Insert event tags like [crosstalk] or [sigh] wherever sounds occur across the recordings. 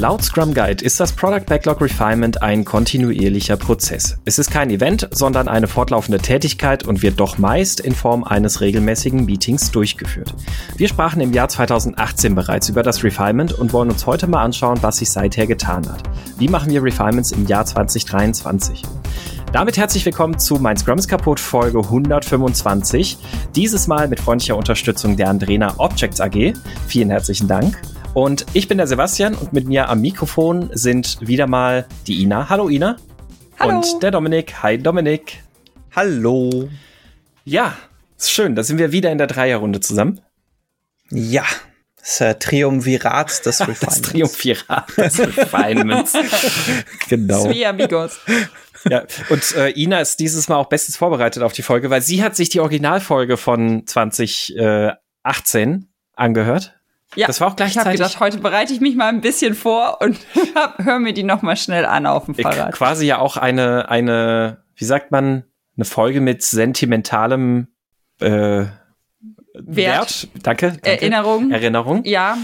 Laut Scrum Guide ist das Product Backlog Refinement ein kontinuierlicher Prozess. Es ist kein Event, sondern eine fortlaufende Tätigkeit und wird doch meist in Form eines regelmäßigen Meetings durchgeführt. Wir sprachen im Jahr 2018 bereits über das Refinement und wollen uns heute mal anschauen, was sich seither getan hat. Wie machen wir Refinements im Jahr 2023? Damit herzlich willkommen zu Mein Scrum ist kaputt Folge 125. Dieses Mal mit freundlicher Unterstützung der Andrena Objects AG. Vielen herzlichen Dank. Und ich bin der Sebastian und mit mir am Mikrofon sind wieder mal die Ina. Hallo Ina. Hallo. Und der Dominik. Hi Dominik. Hallo. Ja, ist schön. Da sind wir wieder in der Dreierrunde zusammen. Ja, das äh, Triumvirat des [laughs] Refinements. Das Triumvirat [laughs] des Refinements. genau. Sui amigos. Ja, und äh, Ina ist dieses Mal auch bestens vorbereitet auf die Folge, weil sie hat sich die Originalfolge von 2018 angehört. Ja, das war auch gleichzeitig. Ich habe gedacht, heute bereite ich mich mal ein bisschen vor und [laughs] höre mir die noch mal schnell an auf dem Fahrrad. Quasi ja auch eine eine, wie sagt man, eine Folge mit sentimentalem äh, Wert. Wert. Danke, danke. Erinnerung. Erinnerung. Ja,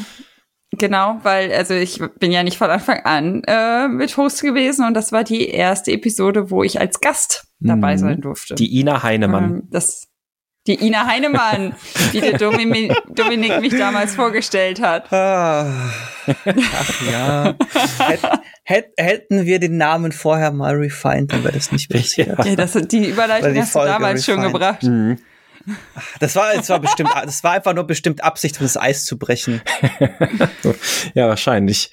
Genau, weil also ich bin ja nicht von Anfang an äh, mit Host gewesen und das war die erste Episode, wo ich als Gast dabei mhm. sein durfte. Die Ina Heinemann. Ähm, das die Ina Heinemann, wie der Dominik, Dominik mich damals vorgestellt hat. Ah, ach ja. Hätt, hätten wir den Namen vorher mal refined, dann wäre das nicht passiert. Ja, das, die Überleitung die hast Folge du damals refined. schon gebracht. Mhm. Das war, das war bestimmt, das war einfach nur bestimmt Absicht, um das Eis zu brechen. ja, wahrscheinlich.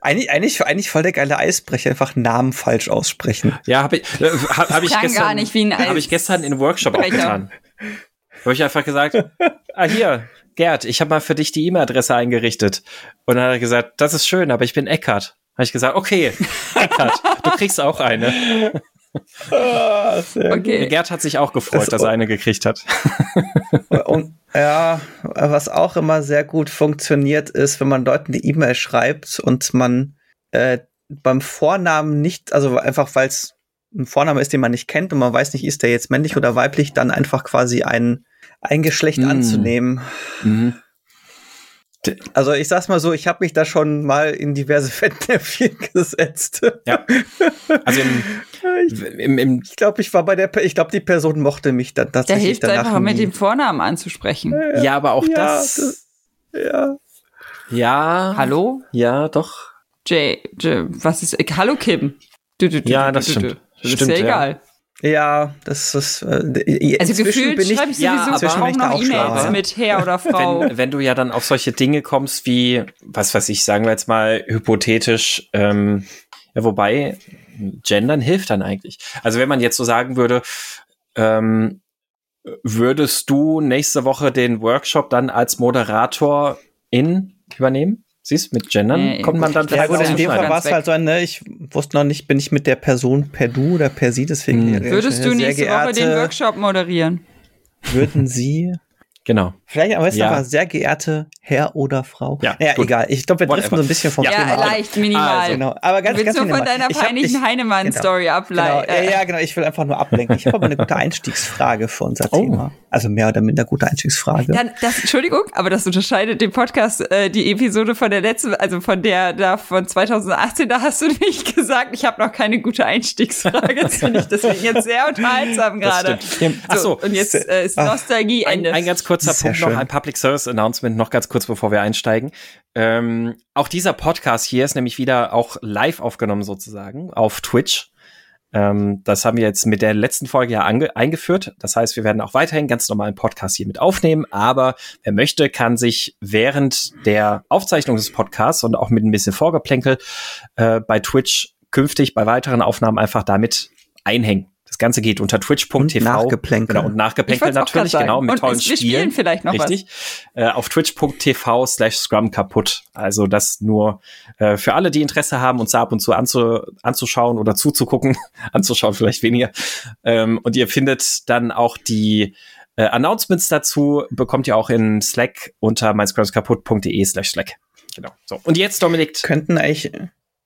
Eigentlich, eigentlich, eigentlich voll der geile Eisbrecher, einfach Namen falsch aussprechen. Ja, habe ich, äh, hab, hab ich gestern, habe ich gestern in Workshop auch getan. Habe ich einfach gesagt, ah hier, Gerd, ich habe mal für dich die E-Mail-Adresse eingerichtet. Und dann hat er gesagt, das ist schön, aber ich bin Eckart. Habe ich gesagt, okay, Eckart, du kriegst auch eine. Ah, okay. Gerd hat sich auch gefreut, das dass er eine gekriegt hat. Und ja, was auch immer sehr gut funktioniert, ist, wenn man Leuten eine E-Mail schreibt und man äh, beim Vornamen nicht, also einfach weil es ein Vorname ist, den man nicht kennt und man weiß nicht, ist der jetzt männlich oder weiblich, dann einfach quasi ein, ein Geschlecht mm. anzunehmen. Mhm. Also ich sag's mal so, ich habe mich da schon mal in diverse [laughs] Fettnäpfchen gesetzt. Ja. Also im, [laughs] im, im ich glaube, ich war bei der, ich glaube, die Person mochte mich dann tatsächlich Der hilft einfach mit dem Vornamen anzusprechen. Ja, ja aber auch ja, das, das. Ja. Ja. Hallo? Ja, doch. Jay, Jay was ist? Hallo Kim. Du, du, du, ja, das stimmt. Das stimmt, ist ja egal. Ja, das ist. Äh, also gefühlt bin ich, schreibe ich sowieso ja, kaum noch E-Mails mit Herr oder Frau. Wenn, wenn, du ja dann auf solche Dinge kommst wie, was weiß ich, sagen wir jetzt mal hypothetisch, ähm, ja, wobei Gendern hilft dann eigentlich. Also wenn man jetzt so sagen würde, ähm, würdest du nächste Woche den Workshop dann als Moderator in übernehmen? Siehst mit Gendern nee, kommt man dann Ja gut, in dem Fall war es halt so, ne, ich wusste noch nicht, bin ich mit der Person per Du oder per Sie, deswegen. Hm. Würdest du nächste Woche den Workshop moderieren? Würden Sie Genau. Vielleicht am besten ja. aber sehr geehrte Herr oder Frau. Ja, naja, gut. egal. Ich glaube, wir driften so ein bisschen vom ja, Thema ab. leicht, minimal. Also, genau. Aber ganz, Willst ganz du von deiner peinlichen Heinemann-Story genau, ableiten? Genau. Ja, ja, genau. Ich will einfach nur ablenken. Ich habe aber eine gute Einstiegsfrage für unser oh. Thema. Also mehr oder minder gute Einstiegsfrage. Dann, das, Entschuldigung, aber das unterscheidet den Podcast, äh, die Episode von der letzten, also von der da von 2018, da hast du [laughs] nicht gesagt, ich habe noch keine gute Einstiegsfrage. Das finde ich deswegen jetzt sehr unterhaltsam gerade. Ach so, und jetzt äh, ist Nostalgie Ende. Ein, ein ganz kurzer Punkt. Noch, ein Public Service Announcement noch ganz kurz, bevor wir einsteigen. Ähm, auch dieser Podcast hier ist nämlich wieder auch live aufgenommen sozusagen auf Twitch. Ähm, das haben wir jetzt mit der letzten Folge ja eingeführt. Das heißt, wir werden auch weiterhin ganz normalen Podcast hier mit aufnehmen. Aber wer möchte, kann sich während der Aufzeichnung des Podcasts und auch mit ein bisschen Vorgeplänkel äh, bei Twitch künftig bei weiteren Aufnahmen einfach damit einhängen. Das Ganze geht unter twitch.tv. Nachgeplänkel. Genau, und Nachgeplänkel natürlich, genau, mit und tollen Spielen. spielen vielleicht noch Richtig. Was. Äh, auf twitch.tv slash scrum kaputt. Also das nur äh, für alle, die Interesse haben, uns da ab und zu anzu, anzuschauen oder zuzugucken. [laughs] anzuschauen vielleicht weniger. Ähm, und ihr findet dann auch die äh, Announcements dazu, bekommt ihr auch in Slack unter meinscrumskaputt.de slash Slack. Genau. So. Und jetzt, Dominik. Könnten eigentlich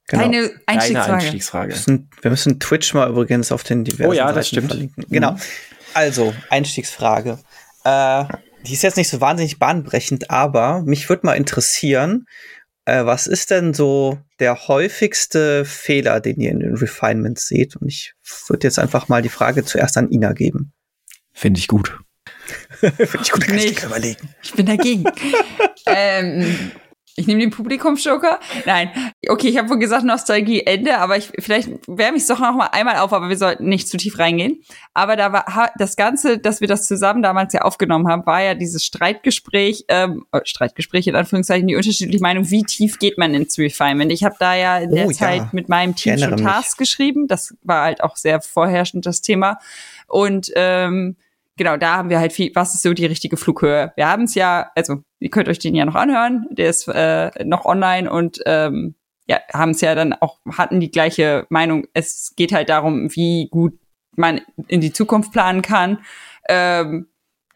Genau. Eine Einstiegsfrage. Eine Einstiegsfrage. Wir müssen, wir müssen, Twitch mal übrigens auf den diversen Oh ja, Seiten das stimmt. Verlinken. Genau. Mhm. Also, Einstiegsfrage. Äh, die ist jetzt nicht so wahnsinnig bahnbrechend, aber mich würde mal interessieren, Äh, was ist denn so der häufigste Fehler, den ihr in den Refinements seht? Und ich würde jetzt einfach mal die Frage zuerst an Ina geben. Finde ich gut. [laughs] Finde ich gut, da kann ich Nicht. dir überlegen. Ich bin dagegen. [laughs] ähm, ich nehme den Publikumsjoker. Nein. Okay, ich habe wohl gesagt Nostalgie Ende, aber ich vielleicht wärme ich es doch noch mal einmal auf, aber wir sollten nicht zu tief reingehen. Aber da war das Ganze, dass wir das zusammen damals ja aufgenommen haben, war ja dieses Streitgespräch, ähm, äh, Streitgespräch in Anführungszeichen, die unterschiedliche Meinung, wie tief geht man ins Refinement. Ich habe da ja in der Oh, ja. Zeit mit meinem Team schon. Tasks geschrieben. Das war halt auch sehr vorherrschend das Thema. Und ähm, genau, da haben wir halt viel, was ist so die richtige Flughöhe? Wir haben es ja, also ihr könnt euch den ja noch anhören, der ist äh, noch online und ähm, ja, haben es ja dann auch, hatten die gleiche Meinung. Es geht halt darum, wie gut man in die Zukunft planen kann. Ähm,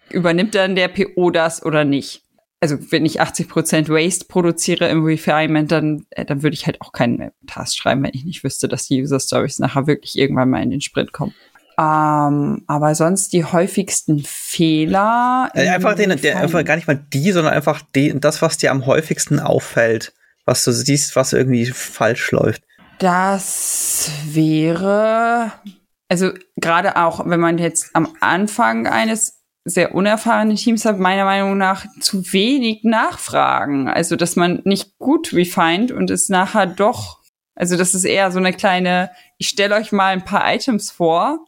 übernimmt dann der PO das oder nicht? Also wenn ich 80% Waste produziere im Refinement, dann, äh, dann würde ich halt auch keinen Task schreiben, wenn ich nicht wüsste, dass die User Stories nachher wirklich irgendwann mal in den Sprint kommen. Ähm, aber sonst die häufigsten Fehler. Im einfach, den, der, einfach gar nicht mal die, sondern einfach die, das, was dir am häufigsten auffällt. Was du siehst, was irgendwie falsch läuft. Das wäre, also gerade auch, wenn man jetzt am Anfang eines sehr unerfahrenen Teams hat, meiner Meinung nach zu wenig nachfragen. Also, dass man nicht gut refined und es nachher doch, also das ist eher so eine kleine, ich stelle euch mal ein paar Items vor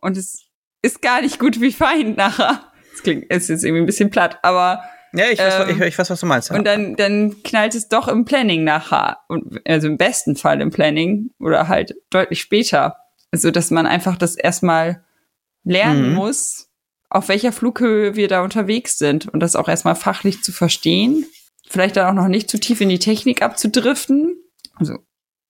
und es ist gar nicht gut refined nachher. Das klingt, ist jetzt irgendwie ein bisschen platt, aber Ja, ich weiß, Ähm, ich, ich weiß was du meinst. Ja. und dann, dann knallt es doch im Planning nachher. Und, also im besten Fall im Planning oder halt deutlich später. Also, dass man einfach das erstmal lernen Mhm. muss, auf welcher Flughöhe wir da unterwegs sind und das auch erstmal fachlich zu verstehen. Vielleicht dann auch noch nicht zu tief in die Technik abzudriften. Also,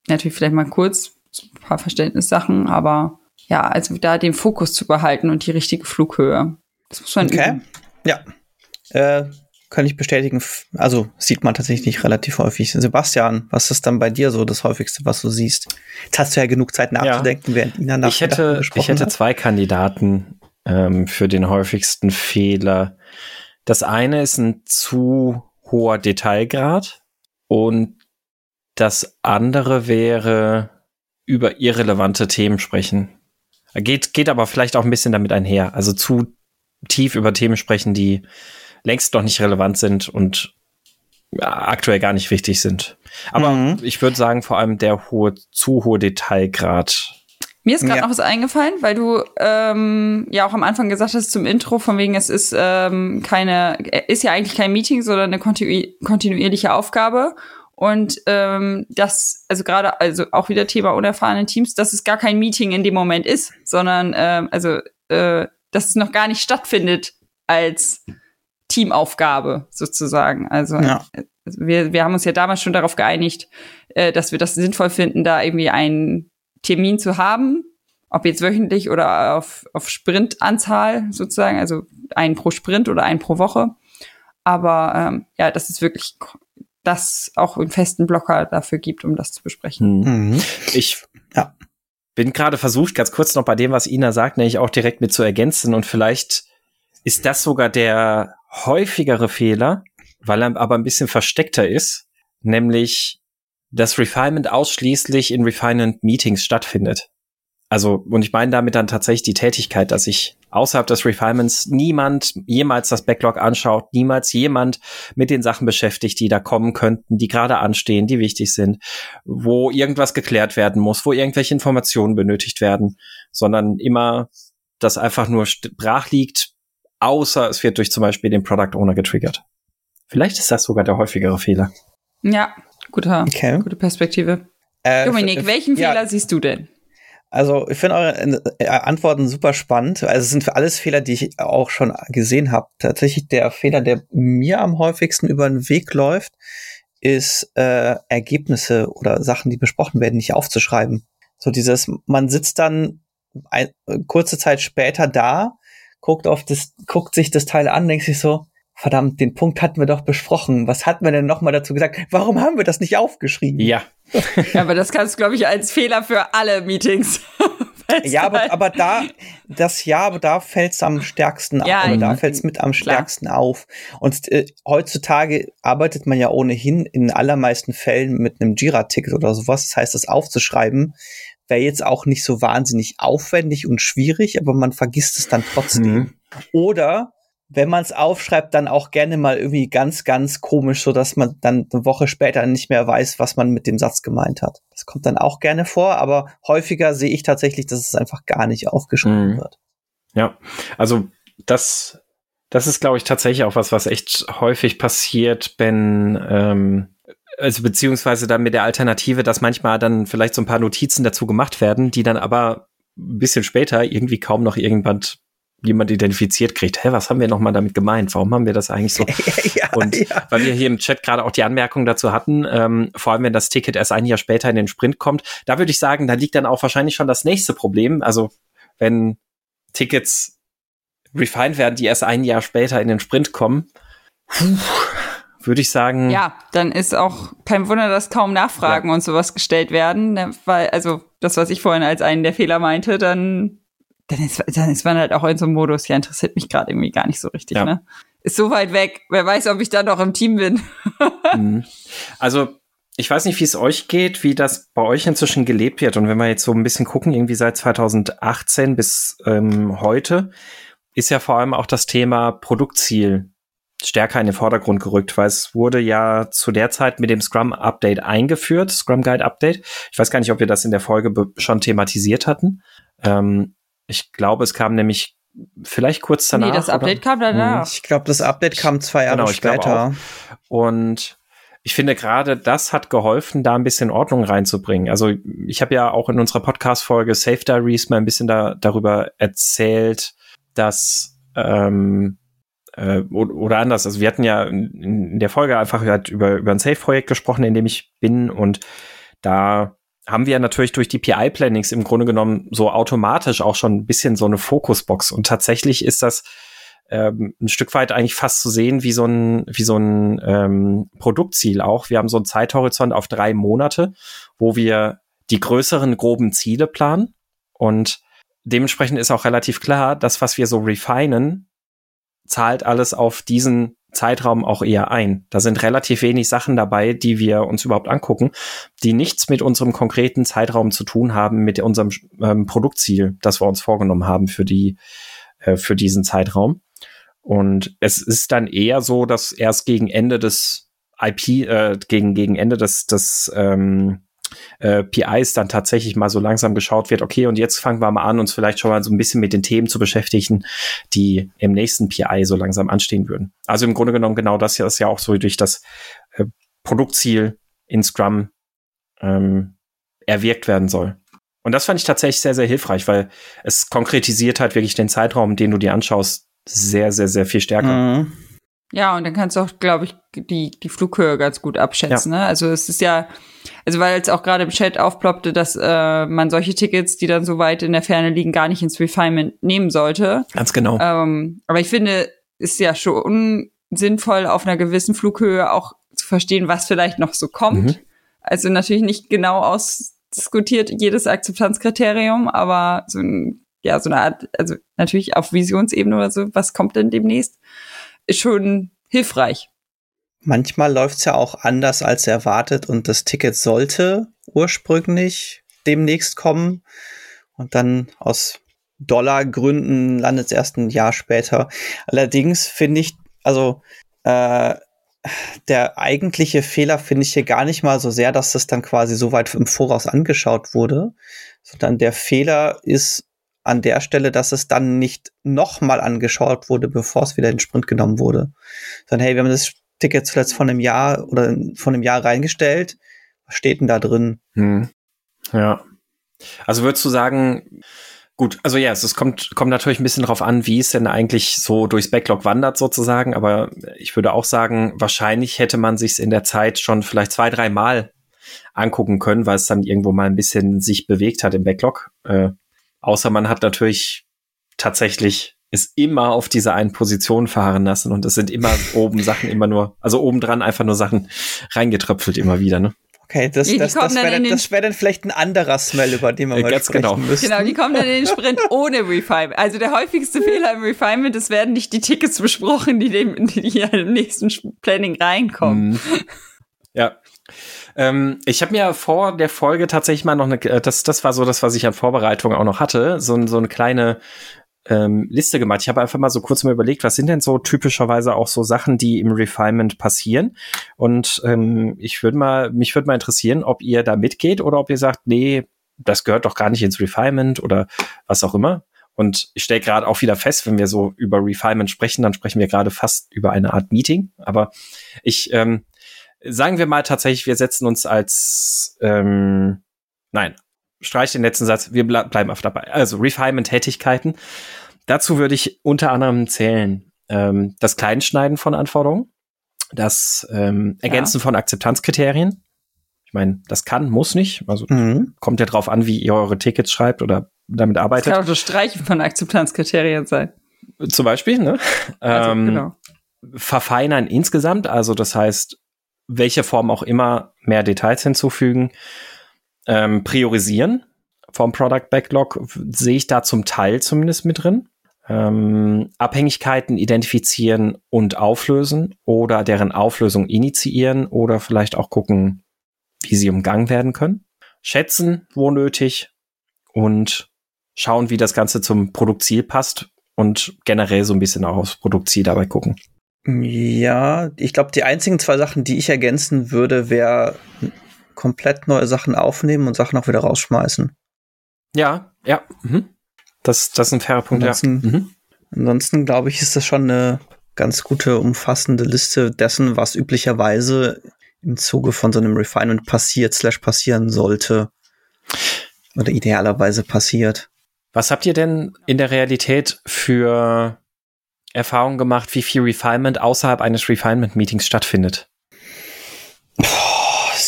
natürlich vielleicht mal kurz so ein paar Verständnissachen, aber ja, also da den Fokus zu behalten und die richtige Flughöhe. Das muss man Okay. üben. Ja. Äh, kann ich bestätigen. Also sieht man tatsächlich relativ häufig. Sebastian, was ist dann bei dir so das häufigste, was du siehst? Jetzt hast du ja genug Zeit nachzudenken, während Ina nach Ich hätte, ich hätte hat. zwei Kandidaten ähm, für den häufigsten Fehler. Das eine ist ein zu hoher Detailgrad und das andere wäre über irrelevante Themen sprechen. Geht, geht aber vielleicht auch ein bisschen damit einher. Also zu tief über Themen sprechen, die längst noch nicht relevant sind und ja, aktuell gar nicht wichtig sind. Aber Mhm. ich würde sagen, vor allem der hohe, zu hohe Detailgrad Mir ist gerade Ja. noch was eingefallen, weil du ähm, ja auch am Anfang gesagt hast zum Intro, von wegen es ist ähm, keine, ist ja eigentlich kein Meeting, sondern eine kontinu kontinuierliche Aufgabe. Und ähm, das, also gerade, also auch wieder Thema unerfahrene Teams, dass es gar kein Meeting in dem Moment ist, sondern ähm, also äh, dass es noch gar nicht stattfindet als Teamaufgabe sozusagen. Also, Ja. also wir, wir haben uns ja damals schon darauf geeinigt, äh, dass wir das sinnvoll finden, da irgendwie einen Termin zu haben, ob jetzt wöchentlich oder auf, auf Sprintanzahl sozusagen, also einen pro Sprint oder einen pro Woche. Aber ähm, ja, dass es wirklich das auch einen festen Blocker dafür gibt, um das zu besprechen. Hm. Mhm. Ich Ja. bin gerade versucht, ganz kurz noch bei dem, was Ina sagt, nämlich auch direkt mit zu ergänzen. Und vielleicht ist das sogar der häufigere Fehler, weil er aber ein bisschen versteckter ist, nämlich dass Refinement ausschließlich in Refinement Meetings stattfindet. Also, und ich meine damit dann tatsächlich die Tätigkeit, dass sich außerhalb des Refinements niemand jemals das Backlog anschaut, niemals jemand mit den Sachen beschäftigt, die da kommen könnten, die gerade anstehen, die wichtig sind, wo irgendwas geklärt werden muss, wo irgendwelche Informationen benötigt werden, sondern immer das einfach nur brach liegt, außer es wird durch zum Beispiel den Product Owner getriggert. Vielleicht ist das sogar der häufigere Fehler. Ja, guter, Okay. gute Perspektive. Äh, Dominik, welchen ja, Fehler siehst du denn? Also ich finde eure äh, Antworten super spannend. Also es sind für alles Fehler, die ich auch schon gesehen habe. Tatsächlich der Fehler, der mir am häufigsten über den Weg läuft, ist äh, Ergebnisse oder Sachen, die besprochen werden, nicht aufzuschreiben. So dieses, man sitzt dann ein, kurze Zeit später da, guckt auf das, guckt sich das Teil an, denkt sich so, verdammt, den Punkt hatten wir doch besprochen. Was hatten wir denn nochmal dazu gesagt? Warum haben wir das nicht aufgeschrieben? Ja, Ja, aber das kannst du, glaube ich, als Fehler für alle Meetings [laughs] Ja, aber, aber da, das ja, aber da fällt es am stärksten ja, auf. Da fällt es mit am klar. stärksten auf. Und äh, heutzutage arbeitet man ja ohnehin in allermeisten Fällen mit einem Jira-Ticket oder sowas. Das heißt, das aufzuschreiben wäre jetzt auch nicht so wahnsinnig aufwendig und schwierig, aber man vergisst es dann trotzdem. Mhm. Oder wenn man es aufschreibt, dann auch gerne mal irgendwie ganz, ganz komisch, so dass man dann eine Woche später nicht mehr weiß, was man mit dem Satz gemeint hat. Das kommt dann auch gerne vor, aber häufiger sehe ich tatsächlich, dass es einfach gar nicht aufgeschrieben Mhm. wird. Ja, also das, das ist, glaube ich, tatsächlich auch was, was echt häufig passiert, wenn, ähm, also beziehungsweise dann mit der Alternative, dass manchmal dann vielleicht so ein paar Notizen dazu gemacht werden, die dann aber ein bisschen später irgendwie kaum noch irgendwann jemand identifiziert kriegt. Hä, was haben wir nochmal damit gemeint? Warum haben wir das eigentlich so? [laughs] ja, Und ja. weil wir hier im Chat gerade auch die Anmerkung dazu hatten, ähm, vor allem wenn das Ticket erst ein Jahr später in den Sprint kommt, da würde ich sagen, da liegt dann auch wahrscheinlich schon das nächste Problem. Also wenn Tickets refined werden, die erst ein Jahr später in den Sprint kommen, puh, würde ich sagen, Ja, dann ist auch kein Wunder, dass kaum Nachfragen und sowas gestellt werden, ne, weil, also das, was ich vorhin als einen der Fehler meinte, dann, dann, ist, dann ist man halt auch in so einem Modus, ja, interessiert mich gerade irgendwie gar nicht so richtig, Ja. ne? Ist so weit weg, wer weiß, ob ich dann noch im Team bin. [laughs] Mhm. Also, ich weiß nicht, wie es euch geht, wie das bei euch inzwischen gelebt wird. Und wenn wir jetzt so ein bisschen gucken, irgendwie seit 2018 bis ähm, heute, ist ja vor allem auch das Thema Produktziel stärker in den Vordergrund gerückt, weil es wurde ja zu der Zeit mit dem Scrum Update eingeführt, Scrum Guide Update. Ich weiß gar nicht, ob wir das in der Folge schon thematisiert hatten. Ähm, ich glaube, es kam nämlich vielleicht kurz danach. nee, das Update kam danach. Ich glaube, das Update kam zwei Jahre Genau, ich glaube später. Und ich finde gerade das hat geholfen, da ein bisschen Ordnung reinzubringen. Also ich habe ja auch in unserer Podcast-Folge Safe Diaries mal ein bisschen da, darüber erzählt, dass ähm, äh, oder anders. Also wir hatten ja in, in der Folge einfach halt über, über ein Safe-Projekt gesprochen, in dem ich bin und da haben wir natürlich durch die PI-Plannings im Grunde genommen so automatisch auch schon ein bisschen so eine Fokusbox. Und tatsächlich ist das ähm, ein Stück weit eigentlich fast zu sehen wie so ein, wie so ein ähm, Produktziel auch. Wir haben so einen Zeithorizont auf drei Monate, wo wir die größeren groben Ziele planen. Und dementsprechend ist auch relativ klar, das, was wir so refinen, zahlt alles auf diesen Zeitraum auch eher ein. Da sind relativ wenig Sachen dabei, die wir uns überhaupt angucken, die nichts mit unserem konkreten Zeitraum zu tun haben, mit unserem ähm, Produktziel, das wir uns vorgenommen haben für die, äh, für diesen Zeitraum. Und es ist dann eher so, dass erst gegen Ende des IP, äh, gegen, gegen Ende des, des ähm, äh, PIs dann tatsächlich mal so langsam geschaut wird, okay, und jetzt fangen wir mal an, uns vielleicht schon mal so ein bisschen mit den Themen zu beschäftigen, die im nächsten PI so langsam anstehen würden. Also im Grunde genommen genau das hier ist ja auch so durch das äh, Produktziel in Scrum ähm, erwirkt werden soll. Und das fand ich tatsächlich sehr, sehr hilfreich, weil es konkretisiert halt wirklich den Zeitraum, den du dir anschaust, sehr, sehr, sehr viel stärker. Mhm. Ja, und dann kannst du auch, glaube ich, die, die Flughöhe ganz gut abschätzen. Ne? Also es ist ja, also weil es auch gerade im Chat aufploppte, dass äh, man solche Tickets, die dann so weit in der Ferne liegen, gar nicht ins Refinement nehmen sollte. Ganz genau. Ähm, aber ich finde, ist ja schon sinnvoll, auf einer gewissen Flughöhe auch zu verstehen, was vielleicht noch so kommt. Mhm. Also natürlich nicht genau ausdiskutiert jedes Akzeptanzkriterium, aber so ein, ja, so eine Art, also natürlich auf Visionsebene oder so, was kommt denn demnächst, ist schon hilfreich. Manchmal läuft's ja auch anders als erwartet und das Ticket sollte ursprünglich demnächst kommen und dann aus Dollargründen landet es erst ein Jahr später. Allerdings finde ich, also äh, der eigentliche Fehler finde ich hier gar nicht mal so sehr, dass das dann quasi so weit im Voraus angeschaut wurde, sondern der Fehler ist an der Stelle, dass es dann nicht nochmal angeschaut wurde, bevor es wieder in den Sprint genommen wurde. Sondern hey, wir haben das Ticket zuletzt von einem Jahr oder von einem Jahr reingestellt. Was steht denn da drin? Hm. Ja. Also würdest du sagen, gut, also ja, es kommt, kommt natürlich ein bisschen drauf an, wie es denn eigentlich so durchs Backlog wandert sozusagen, aber ich würde auch sagen, wahrscheinlich hätte man sich in der Zeit schon vielleicht zwei, drei Mal angucken können, weil es dann irgendwo mal ein bisschen sich bewegt hat im Backlog. Äh, außer man hat natürlich tatsächlich es immer auf diese einen Position fahren lassen und es sind immer [laughs] oben Sachen immer nur, also obendran einfach nur Sachen reingetröpfelt immer wieder, ne? Okay, das, das, das wäre dann, wär dann vielleicht ein anderer Smell, über den wir äh, mal Ganz sprechen genau. müssen. Genau, die kommen dann in den Sprint [laughs] ohne Refinement. Also der häufigste Fehler im Refinement, es werden nicht die Tickets besprochen, die, dem, die hier im nächsten Planning reinkommen. Mhm. Ja. Ähm, ich habe mir vor der Folge tatsächlich mal noch eine, äh, das, das war so das, was ich an Vorbereitung auch noch hatte, so, so eine kleine ähm, Liste gemacht. Ich habe einfach mal so kurz mal überlegt, was sind denn so typischerweise auch so Sachen, die im Refinement passieren. Und ähm, ich würde mal, mich würde mal interessieren, ob ihr da mitgeht oder ob ihr sagt, nee, das gehört doch gar nicht ins Refinement oder was auch immer. Und ich stelle gerade auch wieder fest, wenn wir so über Refinement sprechen, dann sprechen wir gerade fast über eine Art Meeting. Aber ich ähm, sagen wir mal tatsächlich, wir setzen uns als ähm, nein, streich den letzten Satz, wir ble bleiben auf dabei. Also Refinement-Tätigkeiten. Dazu würde ich unter anderem zählen ähm, das Kleinschneiden von Anforderungen, das ähm, Ergänzen ja. von Akzeptanzkriterien. Ich meine, das kann, muss nicht. Also mhm. kommt ja drauf an, wie ihr eure Tickets schreibt oder damit arbeitet. Das kann auch das Streichen von Akzeptanzkriterien sein. Zum Beispiel, ne? Also, ähm, genau. Verfeinern insgesamt, also das heißt, welche Form auch immer mehr Details hinzufügen ähm, priorisieren vom Product Backlog sehe ich da zum Teil zumindest mit drin. Ähm, Abhängigkeiten identifizieren und auflösen oder deren Auflösung initiieren oder vielleicht auch gucken, wie sie umgangen werden können. Schätzen, wo nötig und schauen, wie das Ganze zum Produktziel passt und generell so ein bisschen auch aufs Produktziel dabei gucken. Ja, ich glaube, die einzigen zwei Sachen, die ich ergänzen würde, wäre komplett neue Sachen aufnehmen und Sachen auch wieder rausschmeißen. Ja, ja. Mhm. Das, das ist ein fairer Punkt. Ansonsten, ja. mhm. ansonsten glaube ich, ist das schon eine ganz gute, umfassende Liste dessen, was üblicherweise im Zuge von so einem Refinement passiert, slash passieren sollte. Oder idealerweise passiert. Was habt ihr denn in der Realität für Erfahrungen gemacht, wie viel Refinement außerhalb eines Refinement-Meetings stattfindet?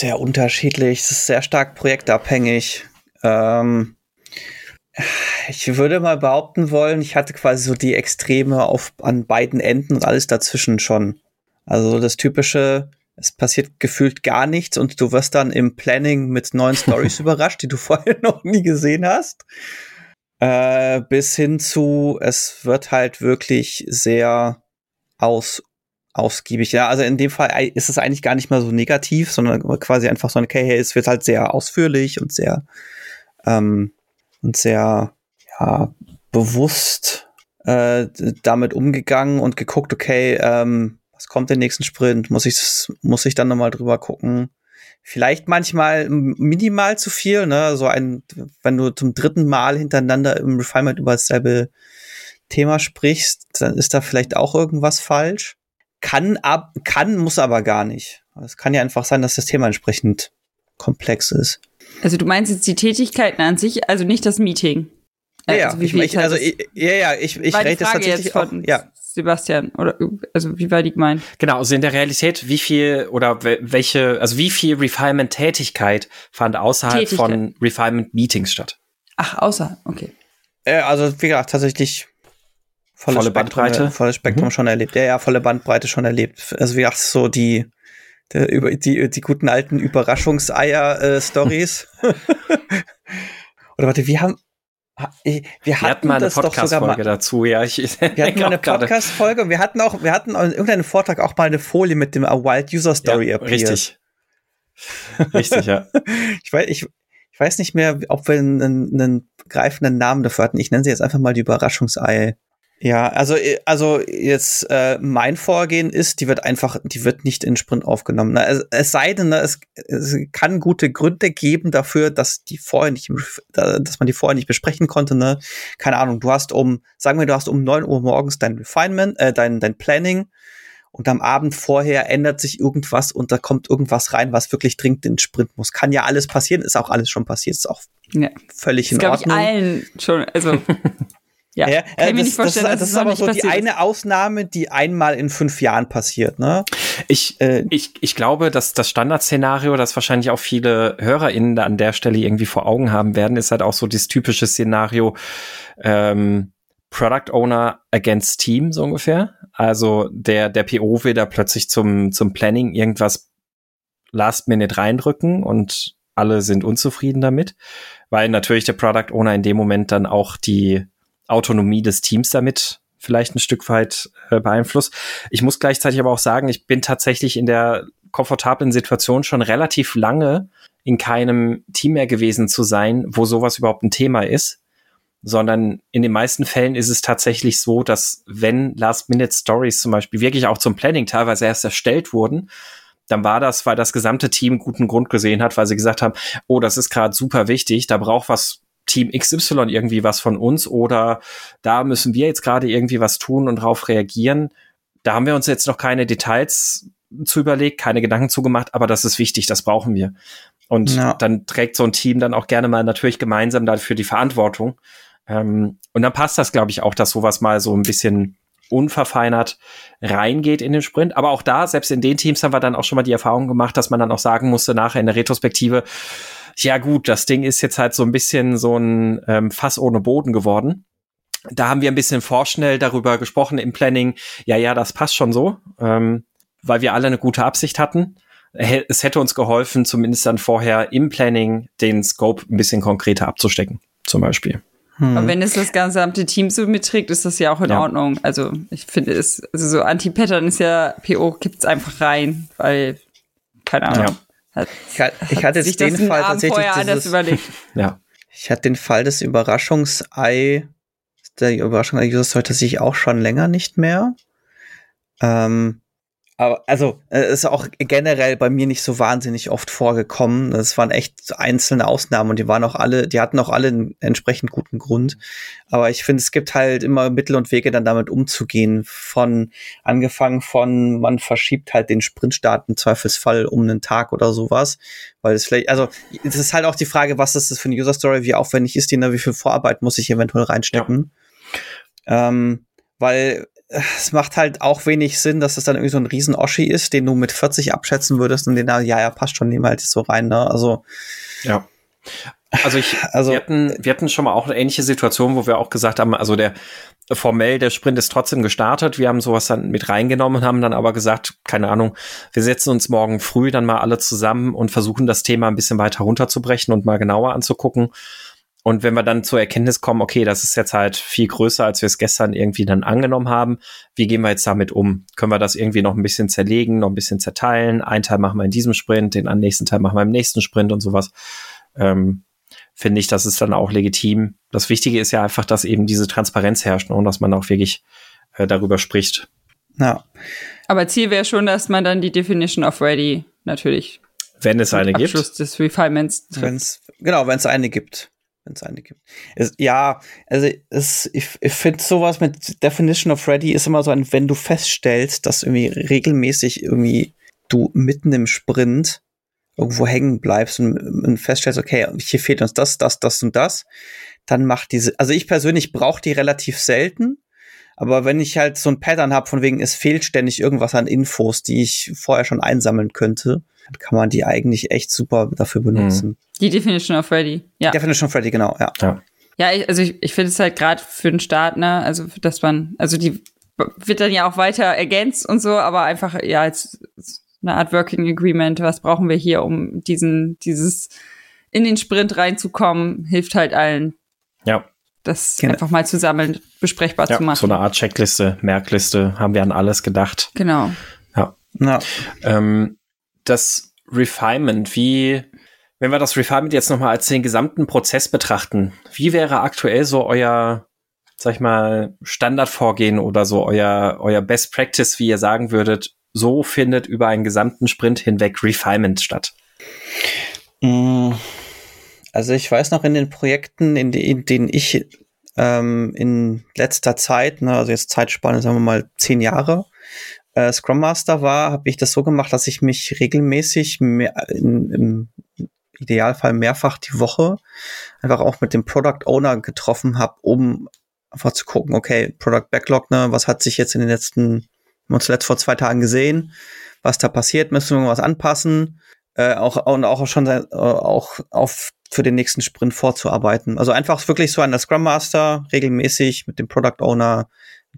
sehr unterschiedlich. Es ist sehr stark projektabhängig. Ähm, ich würde mal behaupten wollen, ich hatte quasi so die Extreme auf, an beiden Enden und alles dazwischen schon. Also das typische, es passiert gefühlt gar nichts und du wirst dann im Planning mit neuen [laughs] Stories überrascht, die du vorher noch nie gesehen hast. Äh, bis hin zu, es wird halt wirklich sehr aus ausgiebig. Ja, also in dem Fall ist es eigentlich gar nicht mal so negativ, sondern quasi einfach so, okay, hey, es wird halt sehr ausführlich und sehr ähm, und sehr ja, bewusst äh, damit umgegangen und geguckt, okay, ähm, was kommt den nächsten Sprint? Muss ich muss ich dann nochmal drüber gucken? Vielleicht manchmal minimal zu viel, ne? So ein, wenn du zum dritten Mal hintereinander im Refinement über dasselbe Thema sprichst, dann ist da vielleicht auch irgendwas falsch. Kann ab, kann, muss aber gar nicht. Es kann ja einfach sein, dass das Thema entsprechend komplex ist. Also du meinst jetzt die Tätigkeiten an sich, also nicht das Meeting. Ja, äh, also ich, ich, also ich, ja, ja, ich, ich rede das tatsächlich auch, ja. Sebastian, oder also wie war die gemeint? Genau, also in der Realität, wie viel oder welche, also wie viel Refinement-Tätigkeit fand außerhalb Tätigkeit. von Refinement-Meetings statt? Ach, außer, okay. Äh, also wie gesagt, tatsächlich volle, volle Bandbreite. Volles Spektrum mhm. schon erlebt. Ja, ja, volle Bandbreite schon erlebt. Also wie gesagt, so die, über, die, die guten alten Überraschungseier-Stories. Äh, [laughs] Oder warte, wir haben, wir hatten, wir hatten mal eine Podcast-Folge dazu, ja. Ich, wir hatten mal [laughs] eine Podcast-Folge und wir hatten auch, wir hatten in irgendeinem Vortrag auch mal eine Folie mit dem A Wild User Story ja, Richtig. richtig, ja. [laughs] Ich weiß, ich, ich weiß nicht mehr, ob wir einen, einen greifenden Namen dafür hatten. Ich nenne sie jetzt einfach mal die Überraschungsei. Ja, also äh, also jetzt äh, mein Vorgehen ist, die wird einfach, die wird nicht in Sprint aufgenommen. Ne? Es, es sei denn, ne, es, es kann gute Gründe geben dafür, dass die vorher nicht, dass man die vorher nicht besprechen konnte. Ne? Keine Ahnung. Du hast um, sagen wir, du hast um neun Uhr morgens dein Refinement, äh, dein dein Planning und am Abend vorher ändert sich irgendwas und da kommt irgendwas rein, was wirklich dringend in den Sprint muss. Kann ja alles passieren, ist auch alles schon passiert, ist auch ja. völlig in das Ordnung. Ich allen schon, also [laughs] Ja, ja kann ich mir nicht vorstellen, das, das, das ist aber so die eine Ausnahme, die einmal in fünf Jahren passiert, ne? Ich, äh, ich, ich glaube, dass das Standardszenario, das wahrscheinlich auch viele HörerInnen da an der Stelle irgendwie vor Augen haben werden, ist halt auch so das typische Szenario, ähm, Product Owner against Team, so ungefähr. Also der, der PO will da plötzlich zum, zum Planning irgendwas Last Minute reindrücken und alle sind unzufrieden damit, weil natürlich der Product Owner in dem Moment dann auch die Autonomie des Teams damit vielleicht ein Stück weit äh, beeinflusst. Ich muss gleichzeitig aber auch sagen, ich bin tatsächlich in der komfortablen Situation schon relativ lange in keinem Team mehr gewesen zu sein, wo sowas überhaupt ein Thema ist, sondern in den meisten Fällen ist es tatsächlich so, dass wenn Last-Minute-Stories zum Beispiel wirklich auch zum Planning teilweise erst erstellt wurden, dann war das, weil das gesamte Team guten Grund gesehen hat, weil sie gesagt haben, oh, das ist gerade super wichtig, da braucht was Team XY irgendwie was von uns oder da müssen wir jetzt gerade irgendwie was tun und darauf reagieren. Da haben wir uns jetzt noch keine Details zu überlegt, keine Gedanken zugemacht, aber das ist wichtig, das brauchen wir. Und ja. dann trägt so ein Team dann auch gerne mal natürlich gemeinsam dafür die Verantwortung. Ähm, und dann passt das, glaube ich, auch, dass sowas mal so ein bisschen unverfeinert reingeht in den Sprint. Aber auch da, selbst in den Teams haben wir dann auch schon mal die Erfahrung gemacht, dass man dann auch sagen musste, nachher in der Retrospektive, ja gut, das Ding ist jetzt halt so ein bisschen so ein ähm, Fass ohne Boden geworden. Da haben wir ein bisschen vorschnell darüber gesprochen im Planning. Ja, ja, das passt schon so. Ähm, weil wir alle eine gute Absicht hatten. Es hätte uns geholfen, zumindest dann vorher im Planning den Scope ein bisschen konkreter abzustecken, zum Beispiel. Hm. Aber wenn es das gesamte Team so mitträgt, ist das ja auch in ja. Ordnung. Also ich finde es, also so Anti-Pattern ist ja, PO gibt's einfach rein, weil, keine Ahnung. Ja. Hat, ich, ich hatte sich den Fall tatsächlich dieses, überlegt. ja. Ich hatte den Fall des Überraschungsei, der Überraschungsei-User Story tatsächlich auch schon länger nicht mehr. Ähm, aber also, es äh, ist auch generell bei mir nicht so wahnsinnig oft vorgekommen. Es waren echt einzelne Ausnahmen und die waren auch alle, die hatten auch alle einen entsprechend guten Grund. Aber ich finde, es gibt halt immer Mittel und Wege, dann damit umzugehen. Von angefangen von, man verschiebt halt den Sprintstart im Zweifelsfall um einen Tag oder sowas. Weil es vielleicht, also es ist halt auch die Frage, was ist das für eine User Story, wie aufwendig ist die, ne? wie viel Vorarbeit muss ich eventuell reinstecken. Ja. Ähm, weil es macht halt auch wenig Sinn, dass es dann irgendwie so ein riesen Oschi ist, den du mit 40 abschätzen würdest und den da, ja, ja, passt schon, nehmen halt so rein, ne? Also. Ja. Also ich, [laughs] also, wir hatten, wir hatten schon mal auch eine ähnliche Situation, wo wir auch gesagt haben, also der, formell der Sprint ist trotzdem gestartet. Wir haben sowas dann mit reingenommen, haben dann aber gesagt, keine Ahnung, wir setzen uns morgen früh dann mal alle zusammen und versuchen das Thema ein bisschen weiter runterzubrechen und mal genauer anzugucken und wenn wir dann zur Erkenntnis kommen, okay, das ist jetzt halt viel größer, als wir es gestern irgendwie dann angenommen haben, wie gehen wir jetzt damit um? Können wir das irgendwie noch ein bisschen zerlegen, noch ein bisschen zerteilen? Ein Teil machen wir in diesem Sprint, den nächsten Teil machen wir im nächsten Sprint und sowas. Ähm, Finde ich, das ist dann auch legitim. Das Wichtige ist ja einfach, dass eben diese Transparenz herrscht und dass man auch wirklich äh, darüber spricht. Ja. Aber Ziel wäre schon, dass man dann die Definition of Ready natürlich. Wenn es eine Abschluss gibt. Abschluss des Refinements. Wenn's, genau, wenn es eine gibt wenn es eine gibt. Es, ja, also es, ich, ich finde sowas mit Definition of Ready ist immer so ein, wenn du feststellst, dass irgendwie regelmäßig irgendwie du mitten im Sprint irgendwo hängen bleibst und, und feststellst, okay, hier fehlt uns das, das, das und das, dann macht diese, also ich persönlich brauche die relativ selten, aber wenn ich halt so ein Pattern habe, von wegen es fehlt ständig irgendwas an Infos, die ich vorher schon einsammeln könnte, dann kann man die eigentlich echt super dafür benutzen. Mhm. Die Definition of Ready, ja. Definition of Ready, genau, ja. Ja, ja ich, also ich, ich finde es halt gerade für den Start, ne, also dass man, also die wird dann ja auch weiter ergänzt und so, aber einfach, ja, als eine Art Working Agreement, was brauchen wir hier, um diesen, dieses in den Sprint reinzukommen, hilft halt allen. Ja. Das genau. einfach mal zusammen besprechbar ja, zu machen. So eine Art Checkliste, Merkliste, haben wir an alles gedacht. Genau. Ja. ja. Ähm, das Refinement, wie, wenn wir das Refinement jetzt nochmal als den gesamten Prozess betrachten, wie wäre aktuell so euer, sag ich mal, Standardvorgehen oder so euer, euer Best Practice, wie ihr sagen würdet, so findet über einen gesamten Sprint hinweg Refinement statt? Mm, also ich weiß noch in den Projekten, in, die, in denen ich ähm, in letzter Zeit, ne, also jetzt Zeitspanne, sagen wir mal zehn Jahre, äh, Scrum Master war, habe ich das so gemacht, dass ich mich regelmäßig mehr, in, im Idealfall mehrfach die Woche einfach auch mit dem Product Owner getroffen habe, um einfach zu gucken, okay, Product Backlog, ne, was hat sich jetzt in den letzten, wir uns zuletzt vor zwei Tagen gesehen, was da passiert, müssen wir irgendwas anpassen, äh, auch und auch schon äh, auch auf für den nächsten Sprint vorzuarbeiten. Also einfach wirklich so an der Scrum Master regelmäßig mit dem Product Owner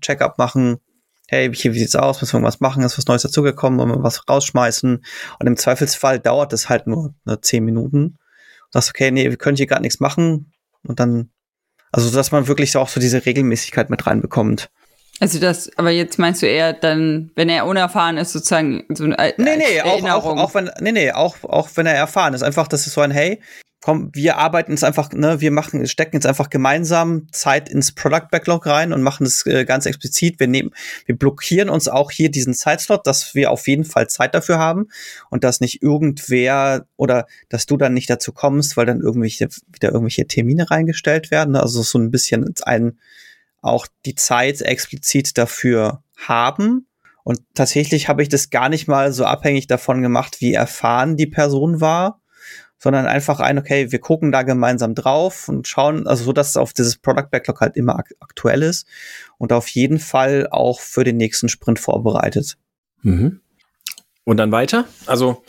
Check-up machen, hey, hier, wie sieht's aus, müssen wir irgendwas machen, ist was Neues dazugekommen, wollen wir was rausschmeißen. Und im Zweifelsfall dauert es halt nur ne, zehn Minuten. Du sagst, okay, nee, wir können hier gerade nichts machen. Und dann, also dass man wirklich auch so diese Regelmäßigkeit mit reinbekommt. Also das, aber jetzt meinst du eher dann, wenn er unerfahren ist, sozusagen so eine Nee, nee, auch, auch, auch wenn, nee, nee, auch, auch wenn er erfahren ist. Einfach, das ist so ein, hey, komm, wir arbeiten jetzt einfach, ne, wir machen, stecken jetzt einfach gemeinsam Zeit ins Product Backlog rein und machen es äh, ganz explizit. Wir nehmen, wir blockieren uns auch hier diesen Zeitslot, dass wir auf jeden Fall Zeit dafür haben und dass nicht irgendwer oder dass du dann nicht dazu kommst, weil dann irgendwelche, wieder irgendwelche Termine reingestellt werden. Also so ein bisschen ein, auch die Zeit explizit dafür haben. Und tatsächlich habe ich das gar nicht mal so abhängig davon gemacht, wie erfahren die Person war, sondern einfach ein, okay, wir gucken da gemeinsam drauf und schauen, also so, dass auf dieses Product Backlog halt immer ak aktuell ist und auf jeden Fall auch für den nächsten Sprint vorbereitet. Mhm. Und dann weiter? Also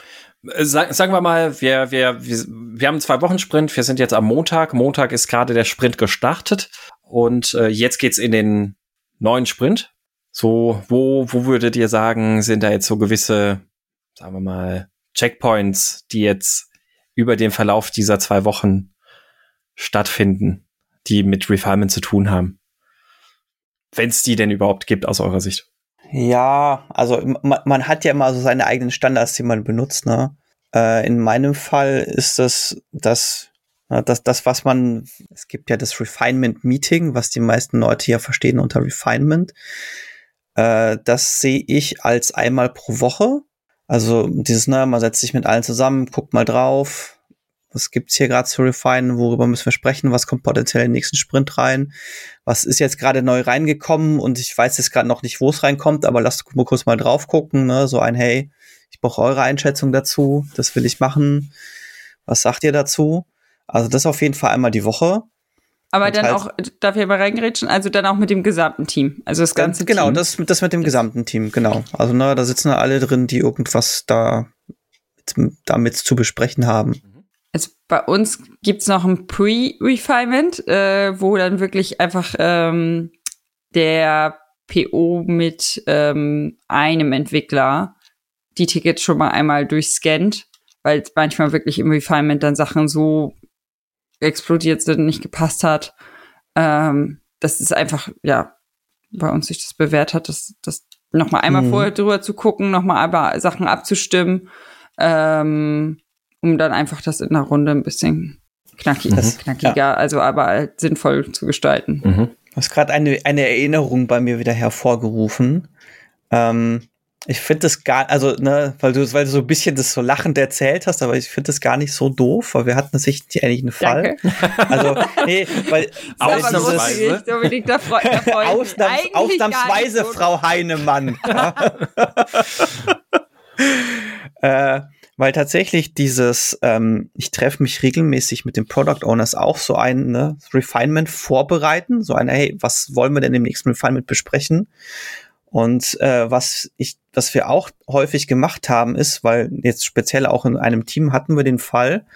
äh, Sag, sagen wir mal, wir, wir, wir, wir haben zwei Wochen Sprint, wir sind jetzt am Montag. Montag ist gerade der Sprint gestartet und äh, jetzt geht's in den neuen Sprint. So, wo, wo würdet ihr sagen, sind da jetzt so gewisse, sagen wir mal, Checkpoints, die jetzt über den Verlauf dieser zwei Wochen stattfinden, die mit Refinement zu tun haben. Wenn es die denn überhaupt gibt aus eurer Sicht. Ja, also man, man, hat ja immer so seine eigenen Standards, die man benutzt. Ne? Äh, in meinem Fall ist das, das, das, das, was man, es gibt ja das Refinement Meeting, was die meisten Leute ja verstehen unter Refinement. Äh, das sehe ich als einmal pro Woche also dieses, ne, man setzt sich mit allen zusammen, guckt mal drauf, was gibt's hier gerade zu refinen, worüber müssen wir sprechen, was kommt potenziell in den nächsten Sprint rein, was ist jetzt gerade neu reingekommen und ich weiß jetzt gerade noch nicht, wo es reinkommt, aber lasst mal kurz mal drauf gucken, ne, so ein, hey, ich brauche eure Einschätzung dazu, das will ich machen, was sagt ihr dazu? Also das auf jeden Fall einmal die Woche. Aber dann halt auch, darf ich mal reingerätschen, also dann auch mit dem gesamten Team, also das ganze genau, Team. Genau, das, das mit dem gesamten Team, genau. Also ne, da sitzen alle drin, die irgendwas da damit zu besprechen haben. Also bei uns gibt's noch ein Pre-Refinement, äh, wo dann wirklich einfach ähm, der PO mit ähm, einem Entwickler die Tickets schon mal einmal durchscannt, weil manchmal wirklich im Refinement dann Sachen so explodiert sind, nicht gepasst hat. Ähm, das ist einfach, ja, bei uns sich das bewährt hat, das, das nochmal einmal mhm. vorher drüber zu gucken, nochmal aber Sachen abzustimmen, ähm, um dann einfach das in der Runde ein bisschen knackig, mhm. knackiger, ja. also aber halt sinnvoll zu gestalten. Mhm. Du hast gerade eine, eine Erinnerung bei mir wieder hervorgerufen. Ähm, ich finde das gar, also, ne, weil du, weil du so ein bisschen das so lachend erzählt hast, aber ich finde das gar nicht so doof, weil wir hatten tatsächlich eigentlich einen Fall. Danke. Also, nee, weil, [laughs] weil Ausnahmsweise. Dieses, da freu, da freu Ausnahms, ausnahmsweise, so Frau Heinemann. [laughs] [laughs] äh, weil tatsächlich dieses, ähm, ich treffe mich regelmäßig mit den Product Owners auch so ein ne, Refinement vorbereiten, so eine, hey, was wollen wir denn im nächsten Refinement besprechen? Und äh, was ich, was wir auch häufig gemacht haben, ist, weil jetzt speziell auch in einem Team hatten wir den Fall,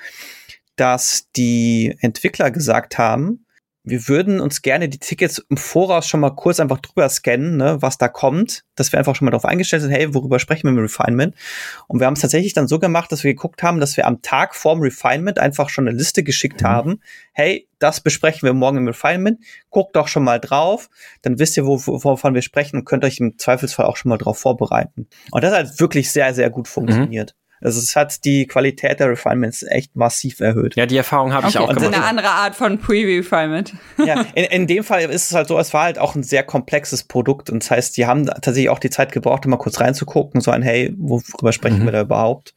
dass die Entwickler gesagt haben, wir würden uns gerne die Tickets im Voraus schon mal kurz einfach drüber scannen, ne, was da kommt, dass wir einfach schon mal darauf eingestellt sind, hey, worüber sprechen wir mit Refinement? Und wir haben es tatsächlich dann so gemacht, dass wir geguckt haben, dass wir am Tag vorm Refinement einfach schon eine Liste geschickt mhm. haben, hey, das besprechen wir morgen im Refinement, guckt doch schon mal drauf, dann wisst ihr, wovon wir sprechen und könnt euch im Zweifelsfall auch schon mal drauf vorbereiten. Und das hat wirklich sehr, sehr gut funktioniert. Mhm. Also es hat die Qualität der Refinements echt massiv erhöht. Ja, die Erfahrung habe okay, ich auch gemacht. Also eine andere Art von Pre-Refinement. Ja, in, in dem Fall ist es halt so, es war halt auch ein sehr komplexes Produkt und das heißt, die haben tatsächlich auch die Zeit gebraucht, um mal kurz reinzugucken, so ein, hey, worüber sprechen mhm. wir da überhaupt?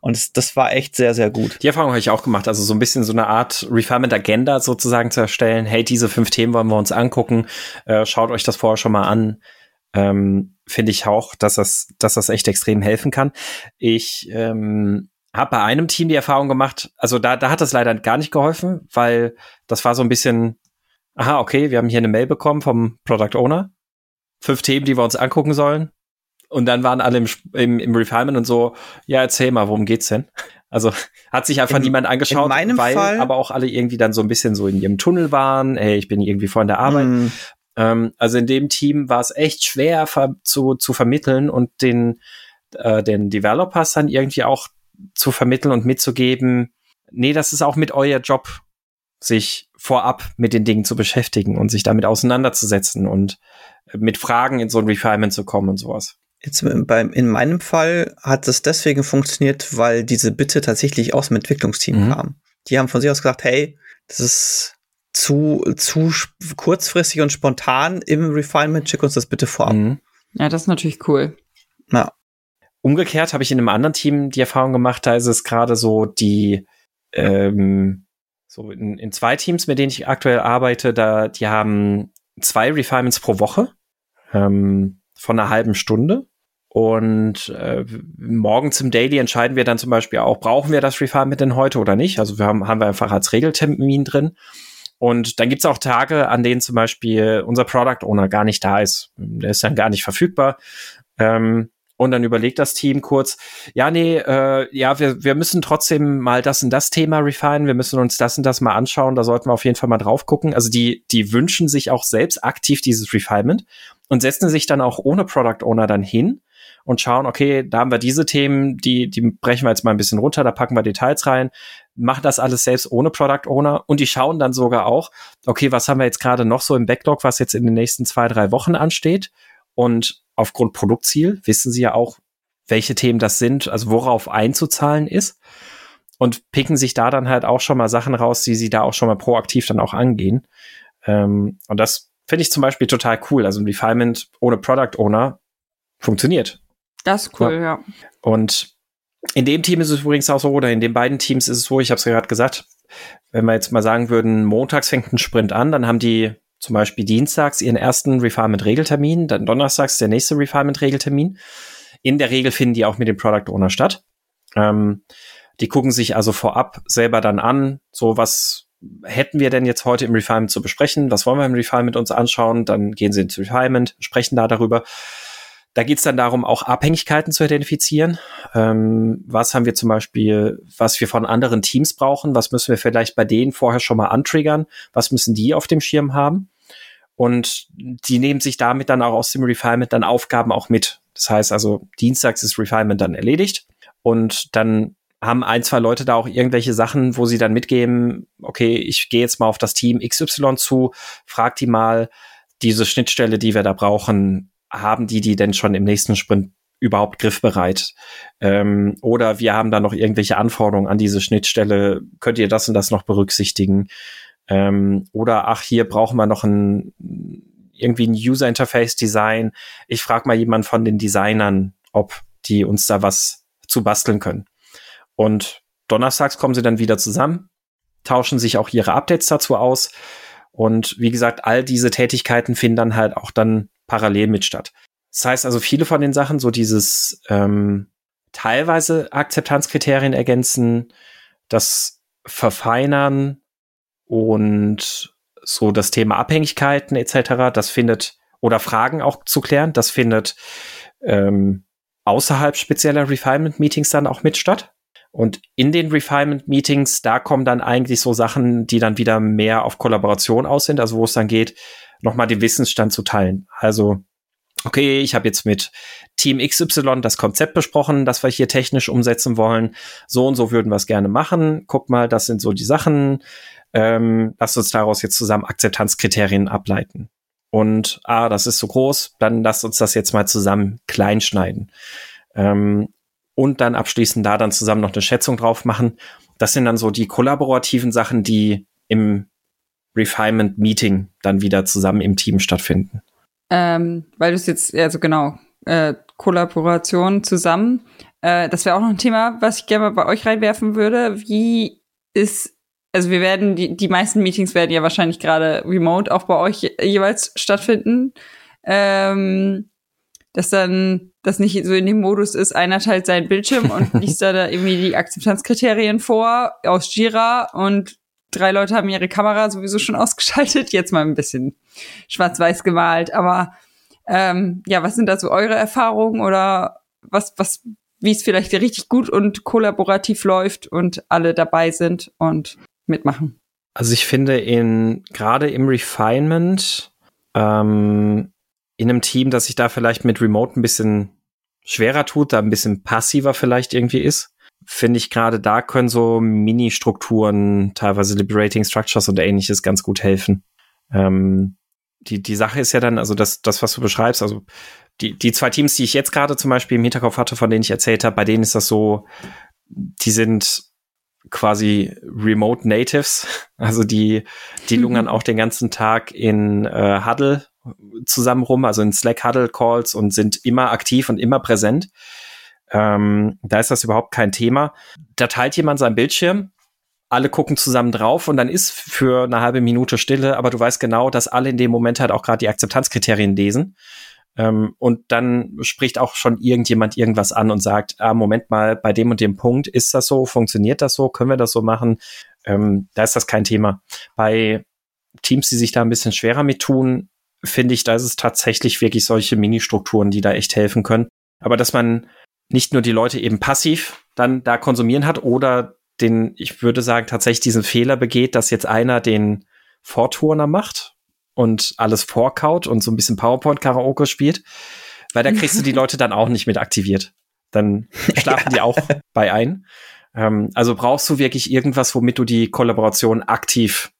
Und das, das war echt sehr, sehr gut. Die Erfahrung habe ich auch gemacht. Also so ein bisschen so eine Art Refinement-Agenda sozusagen zu erstellen. Hey, diese fünf Themen wollen wir uns angucken. Äh, schaut euch das vorher schon mal an ähm, finde ich auch, dass das, dass das echt extrem helfen kann. Ich ähm, habe bei einem Team die Erfahrung gemacht, also da, da hat das leider gar nicht geholfen, weil das war so ein bisschen, aha, okay, wir haben hier eine Mail bekommen vom Product Owner, fünf Themen, die wir uns angucken sollen. Und dann waren alle im, im, im Refinement und so, ja, erzähl mal, worum geht's denn? Also hat sich einfach in, niemand angeschaut, weil Fall, aber auch alle irgendwie dann so ein bisschen so in ihrem Tunnel waren, hey, ich bin irgendwie vor in der Arbeit. Mm. Ähm, also in dem Team war es echt schwer zu, zu vermitteln und den, äh, den Developers dann irgendwie auch zu vermitteln und mitzugeben, nee, das ist auch mit euer Job, sich vorab mit den Dingen zu beschäftigen und sich damit auseinanderzusetzen und mit Fragen in so ein Refinement zu kommen und sowas. Jetzt beim, in meinem Fall hat es deswegen funktioniert, weil diese Bitte tatsächlich aus dem Entwicklungsteam mhm. kam. Die haben von sich aus gesagt, hey, das ist zu, zu kurzfristig und spontan im Refinement, schick uns das bitte vorab. Mhm. Ja, das ist natürlich cool. Ja. Umgekehrt habe ich in einem anderen Team die Erfahrung gemacht, da ist es gerade so die, ähm, so in, in zwei Teams, mit denen ich aktuell arbeite, da, die haben zwei Refinements pro Woche ähm, von einer halben Stunde. Und äh, morgens im Daily entscheiden wir dann zum Beispiel auch, brauchen wir das Refinement denn heute oder nicht? Also wir haben, haben wir einfach als Regeltermin drin. Und dann gibt's auch Tage, an denen zum Beispiel unser Product Owner gar nicht da ist. Der ist dann gar nicht verfügbar. Ähm, und dann überlegt das Team kurz, ja, nee, äh, ja, wir, wir müssen trotzdem mal das und das Thema refinen, wir müssen uns das und das mal anschauen, da sollten wir auf jeden Fall mal drauf gucken. Also die, die wünschen sich auch selbst aktiv dieses Refinement und setzen sich dann auch ohne Product Owner dann hin und schauen, okay, da haben wir diese Themen, die, die brechen wir jetzt mal ein bisschen runter, da packen wir Details rein, machen das alles selbst ohne Product Owner und die schauen dann sogar auch, okay, was haben wir jetzt gerade noch so im Backlog, was jetzt in den nächsten zwei, drei Wochen ansteht und aufgrund Produktziel wissen sie ja auch, welche Themen das sind, also worauf einzuzahlen ist und picken sich da dann halt auch schon mal Sachen raus, die sie da auch schon mal proaktiv dann auch angehen. Ähm, und das finde ich zum Beispiel total cool. Also ein Refinement ohne Product Owner funktioniert. Das ist cool, ja. ja. Und in dem Team ist es übrigens auch so, oder in den beiden Teams ist es so, ich habe es gerade gesagt, wenn wir jetzt mal sagen würden, montags fängt ein Sprint an, dann haben die zum Beispiel dienstags ihren ersten Refinement-Regeltermin, dann donnerstags der nächste Refinement-Regeltermin. In der Regel finden die auch mit dem Product Owner statt. Ähm, die gucken sich also vorab selber dann an, so was hätten wir denn jetzt heute im Refinement zu besprechen? Was wollen wir im Refinement uns anschauen? Dann gehen sie ins Refinement, sprechen da darüber. Da geht es dann darum, auch Abhängigkeiten zu identifizieren. Ähm, was haben wir zum Beispiel, was wir von anderen Teams brauchen? Was müssen wir vielleicht bei denen vorher schon mal antriggern? Was müssen die auf dem Schirm haben? Und die nehmen sich damit dann auch aus dem Refinement dann Aufgaben auch mit. Das heißt also, dienstags ist Refinement dann erledigt und dann haben ein, zwei Leute da auch irgendwelche Sachen, wo sie dann mitgeben, okay, ich gehe jetzt mal auf das Team XY zu, frag die mal, diese Schnittstelle, die wir da brauchen, haben die die denn schon im nächsten Sprint überhaupt griffbereit? Ähm, oder wir haben da noch irgendwelche Anforderungen an diese Schnittstelle. Könnt ihr das und das noch berücksichtigen? Ähm, oder ach, hier brauchen wir noch ein irgendwie ein User Interface Design. Ich frage mal jemanden von den Designern, ob die uns da was zu basteln können. Und donnerstags kommen sie dann wieder zusammen, tauschen sich auch ihre Updates dazu aus. Und wie gesagt, all diese Tätigkeiten finden dann halt auch dann parallel mit statt. Das heißt also, viele von den Sachen, so dieses ähm, teilweise Akzeptanzkriterien ergänzen, das Verfeinern und so das Thema Abhängigkeiten etc., das findet, oder Fragen auch zu klären, das findet ähm, außerhalb spezieller Refinement-Meetings dann auch mit statt. Und in den Refinement-Meetings, da kommen dann eigentlich so Sachen, die dann wieder mehr auf Kollaboration aus sind, also wo es dann geht, nochmal den Wissensstand zu teilen. Also, okay, ich habe jetzt mit Team XY das Konzept besprochen, das wir hier technisch umsetzen wollen. So und so würden wir es gerne machen. Guck mal, das sind so die Sachen. Ähm, lass uns daraus jetzt zusammen Akzeptanzkriterien ableiten. Und ah, das ist so groß, dann lasst uns das jetzt mal zusammen klein schneiden. Ähm, und dann abschließend da dann zusammen noch eine Schätzung drauf machen. Das sind dann so die kollaborativen Sachen, die im Refinement Meeting dann wieder zusammen im Team stattfinden. Ähm, weil du es jetzt, also genau, äh, Kollaboration zusammen. Äh, das wäre auch noch ein Thema, was ich gerne mal bei euch reinwerfen würde. Wie ist, also wir werden, die, die meisten Meetings werden ja wahrscheinlich gerade remote auch bei euch jeweils stattfinden. Ähm, dass dann das nicht so in dem Modus ist, einer teilt seinen Bildschirm und [laughs] liest da, da irgendwie die Akzeptanzkriterien vor aus Jira und drei Leute haben ihre Kamera sowieso schon [laughs] ausgeschaltet, jetzt mal ein bisschen schwarz-weiß gemalt. Aber ähm, ja, was sind da so eure Erfahrungen oder was, was, wie es vielleicht richtig gut und kollaborativ läuft und alle dabei sind und mitmachen? Also ich finde in gerade im Refinement ähm, in einem Team, das sich da vielleicht mit Remote ein bisschen schwerer tut, da ein bisschen passiver vielleicht irgendwie ist, finde ich gerade da können so Mini-Strukturen, teilweise Liberating Structures und ähnliches ganz gut helfen. Ähm, die, die Sache ist ja dann, also das, das, was du beschreibst, also die, die zwei Teams, die ich jetzt gerade zum Beispiel im Hinterkopf hatte, von denen ich erzählt habe, bei denen ist das so, die sind quasi Remote Natives, [laughs] also die, die lungern auch den ganzen Tag in äh, Huddle zusammen rum, also in Slack Huddle Calls und sind immer aktiv und immer präsent. Ähm, da ist das überhaupt kein Thema. Da teilt jemand seinen Bildschirm, alle gucken zusammen drauf und dann ist für eine halbe Minute Stille, aber du weißt genau, dass alle in dem Moment halt auch gerade die Akzeptanzkriterien lesen. Ähm, und dann spricht auch schon irgendjemand irgendwas an und sagt, ah, Moment mal, bei dem und dem Punkt ist das so, funktioniert das so, können wir das so machen? Ähm, da ist das kein Thema. Bei Teams, die sich da ein bisschen schwerer mit tun, finde ich, da ist es tatsächlich wirklich solche Mini-Strukturen, die da echt helfen können. Aber dass man nicht nur die Leute eben passiv dann da konsumieren hat oder den, ich würde sagen, tatsächlich diesen Fehler begeht, dass jetzt einer den Vorturner macht und alles vorkaut und so ein bisschen PowerPoint-Karaoke spielt, weil da kriegst du die [laughs] Leute dann auch nicht mit aktiviert. Dann [laughs] schlafen die auch bei ein. Ähm, also brauchst du wirklich irgendwas, womit du die Kollaboration aktiv,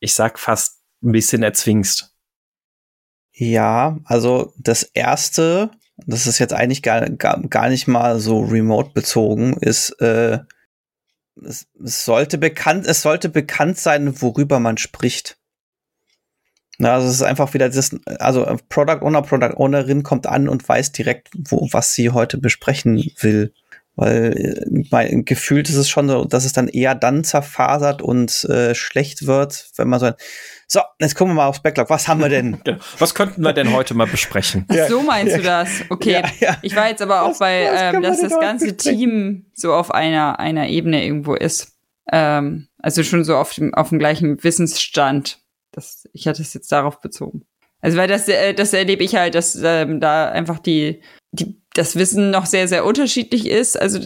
ich sag fast ein bisschen erzwingst. Ja, also das erste, das ist jetzt eigentlich gar, gar, gar nicht mal so remote bezogen, ist, äh, es, es sollte bekannt, es sollte bekannt sein, worüber man spricht. Na, also es ist einfach wieder das, also Product Owner, Product Ownerin kommt an und weiß direkt, wo, was sie heute besprechen will. Weil äh, mein, gefühlt ist es schon so, dass es dann eher dann zerfasert und äh, schlecht wird, wenn man so, so, jetzt gucken wir mal aufs Backlog. Was haben wir denn? [laughs] Genau. Was könnten wir denn heute mal besprechen? Ach, so meinst du das? Okay. Ja, ja. Ich war jetzt aber auch was, bei, was ähm, dass das ganze Team so auf einer, einer Ebene irgendwo ist. Ähm, also schon so auf dem, auf dem gleichen Wissensstand. Das, ich hatte es jetzt darauf bezogen. Also weil das, äh, das erlebe ich halt, dass ähm, da einfach die, die, das Wissen noch sehr, sehr unterschiedlich ist. Also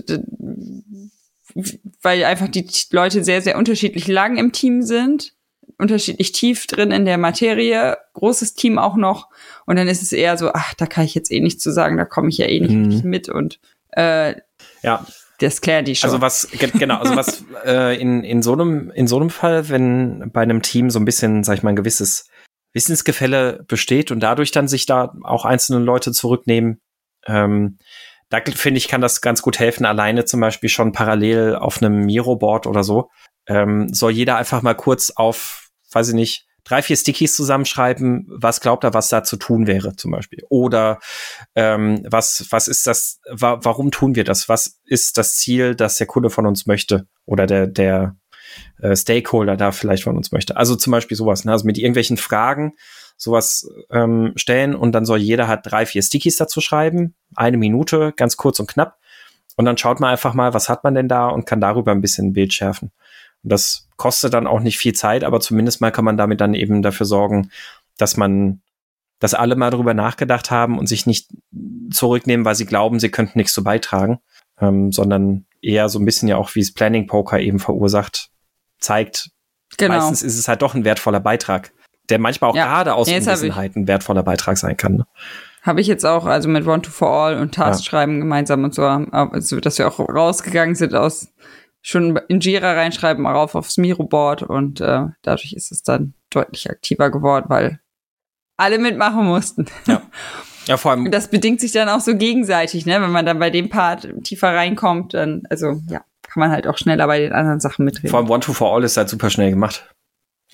weil einfach die Leute sehr, sehr unterschiedlich lang im Team sind unterschiedlich tief drin in der Materie, großes Team auch noch. Und dann ist es eher so, ach, da kann ich jetzt eh nichts zu sagen, da komme ich ja eh nicht mhm. mit und äh, ja. Das klärt die schon. Also was, genau, also was [laughs] äh, in, in, so einem, in so einem Fall, wenn bei einem Team so ein bisschen, sag ich mal, ein gewisses Wissensgefälle besteht und dadurch dann sich da auch einzelne Leute zurücknehmen, ähm, da finde ich, kann das ganz gut helfen, alleine zum Beispiel schon parallel auf einem Miro-Board oder so, ähm, soll jeder einfach mal kurz auf weiß ich nicht, drei, vier Stickies zusammenschreiben, was glaubt er, was da zu tun wäre, zum Beispiel. Oder ähm, was, was ist das, wa warum tun wir das? Was ist das Ziel, das der Kunde von uns möchte? Oder der, der äh, Stakeholder da vielleicht von uns möchte. Also zum Beispiel sowas, ne? also mit irgendwelchen Fragen sowas ähm, stellen und dann soll jeder halt drei, vier Stickies dazu schreiben, eine Minute, ganz kurz und knapp. Und dann schaut man einfach mal, was hat man denn da und kann darüber ein bisschen ein Bild schärfen. Und das kostet dann auch nicht viel Zeit, aber zumindest mal kann man damit dann eben dafür sorgen, dass man, dass alle mal drüber nachgedacht haben und sich nicht zurücknehmen, weil sie glauben, sie könnten nichts zu beitragen, ähm, sondern eher so ein bisschen ja auch, wie es Planning Poker eben verursacht, zeigt. Genau. Meistens ist es halt doch ein wertvoller Beitrag, der manchmal auch ja. gerade aus ja, Unwissenheit ein wertvoller Beitrag sein kann. Ne? Habe ich jetzt auch, also mit One to For All und Task schreiben ja. gemeinsam und so, also, dass wir auch rausgegangen sind aus schon in Jira reinschreiben, mal rauf aufs Miro-Board und äh, dadurch ist es dann deutlich aktiver geworden, weil alle mitmachen mussten. Ja. [laughs] Ja, vor allem. Das bedingt sich dann auch so gegenseitig, ne? Wenn man dann bei dem Part tiefer reinkommt, dann, also ja, kann man halt auch schneller bei den anderen Sachen mitreden. Vor allem One to for All ist halt super schnell gemacht.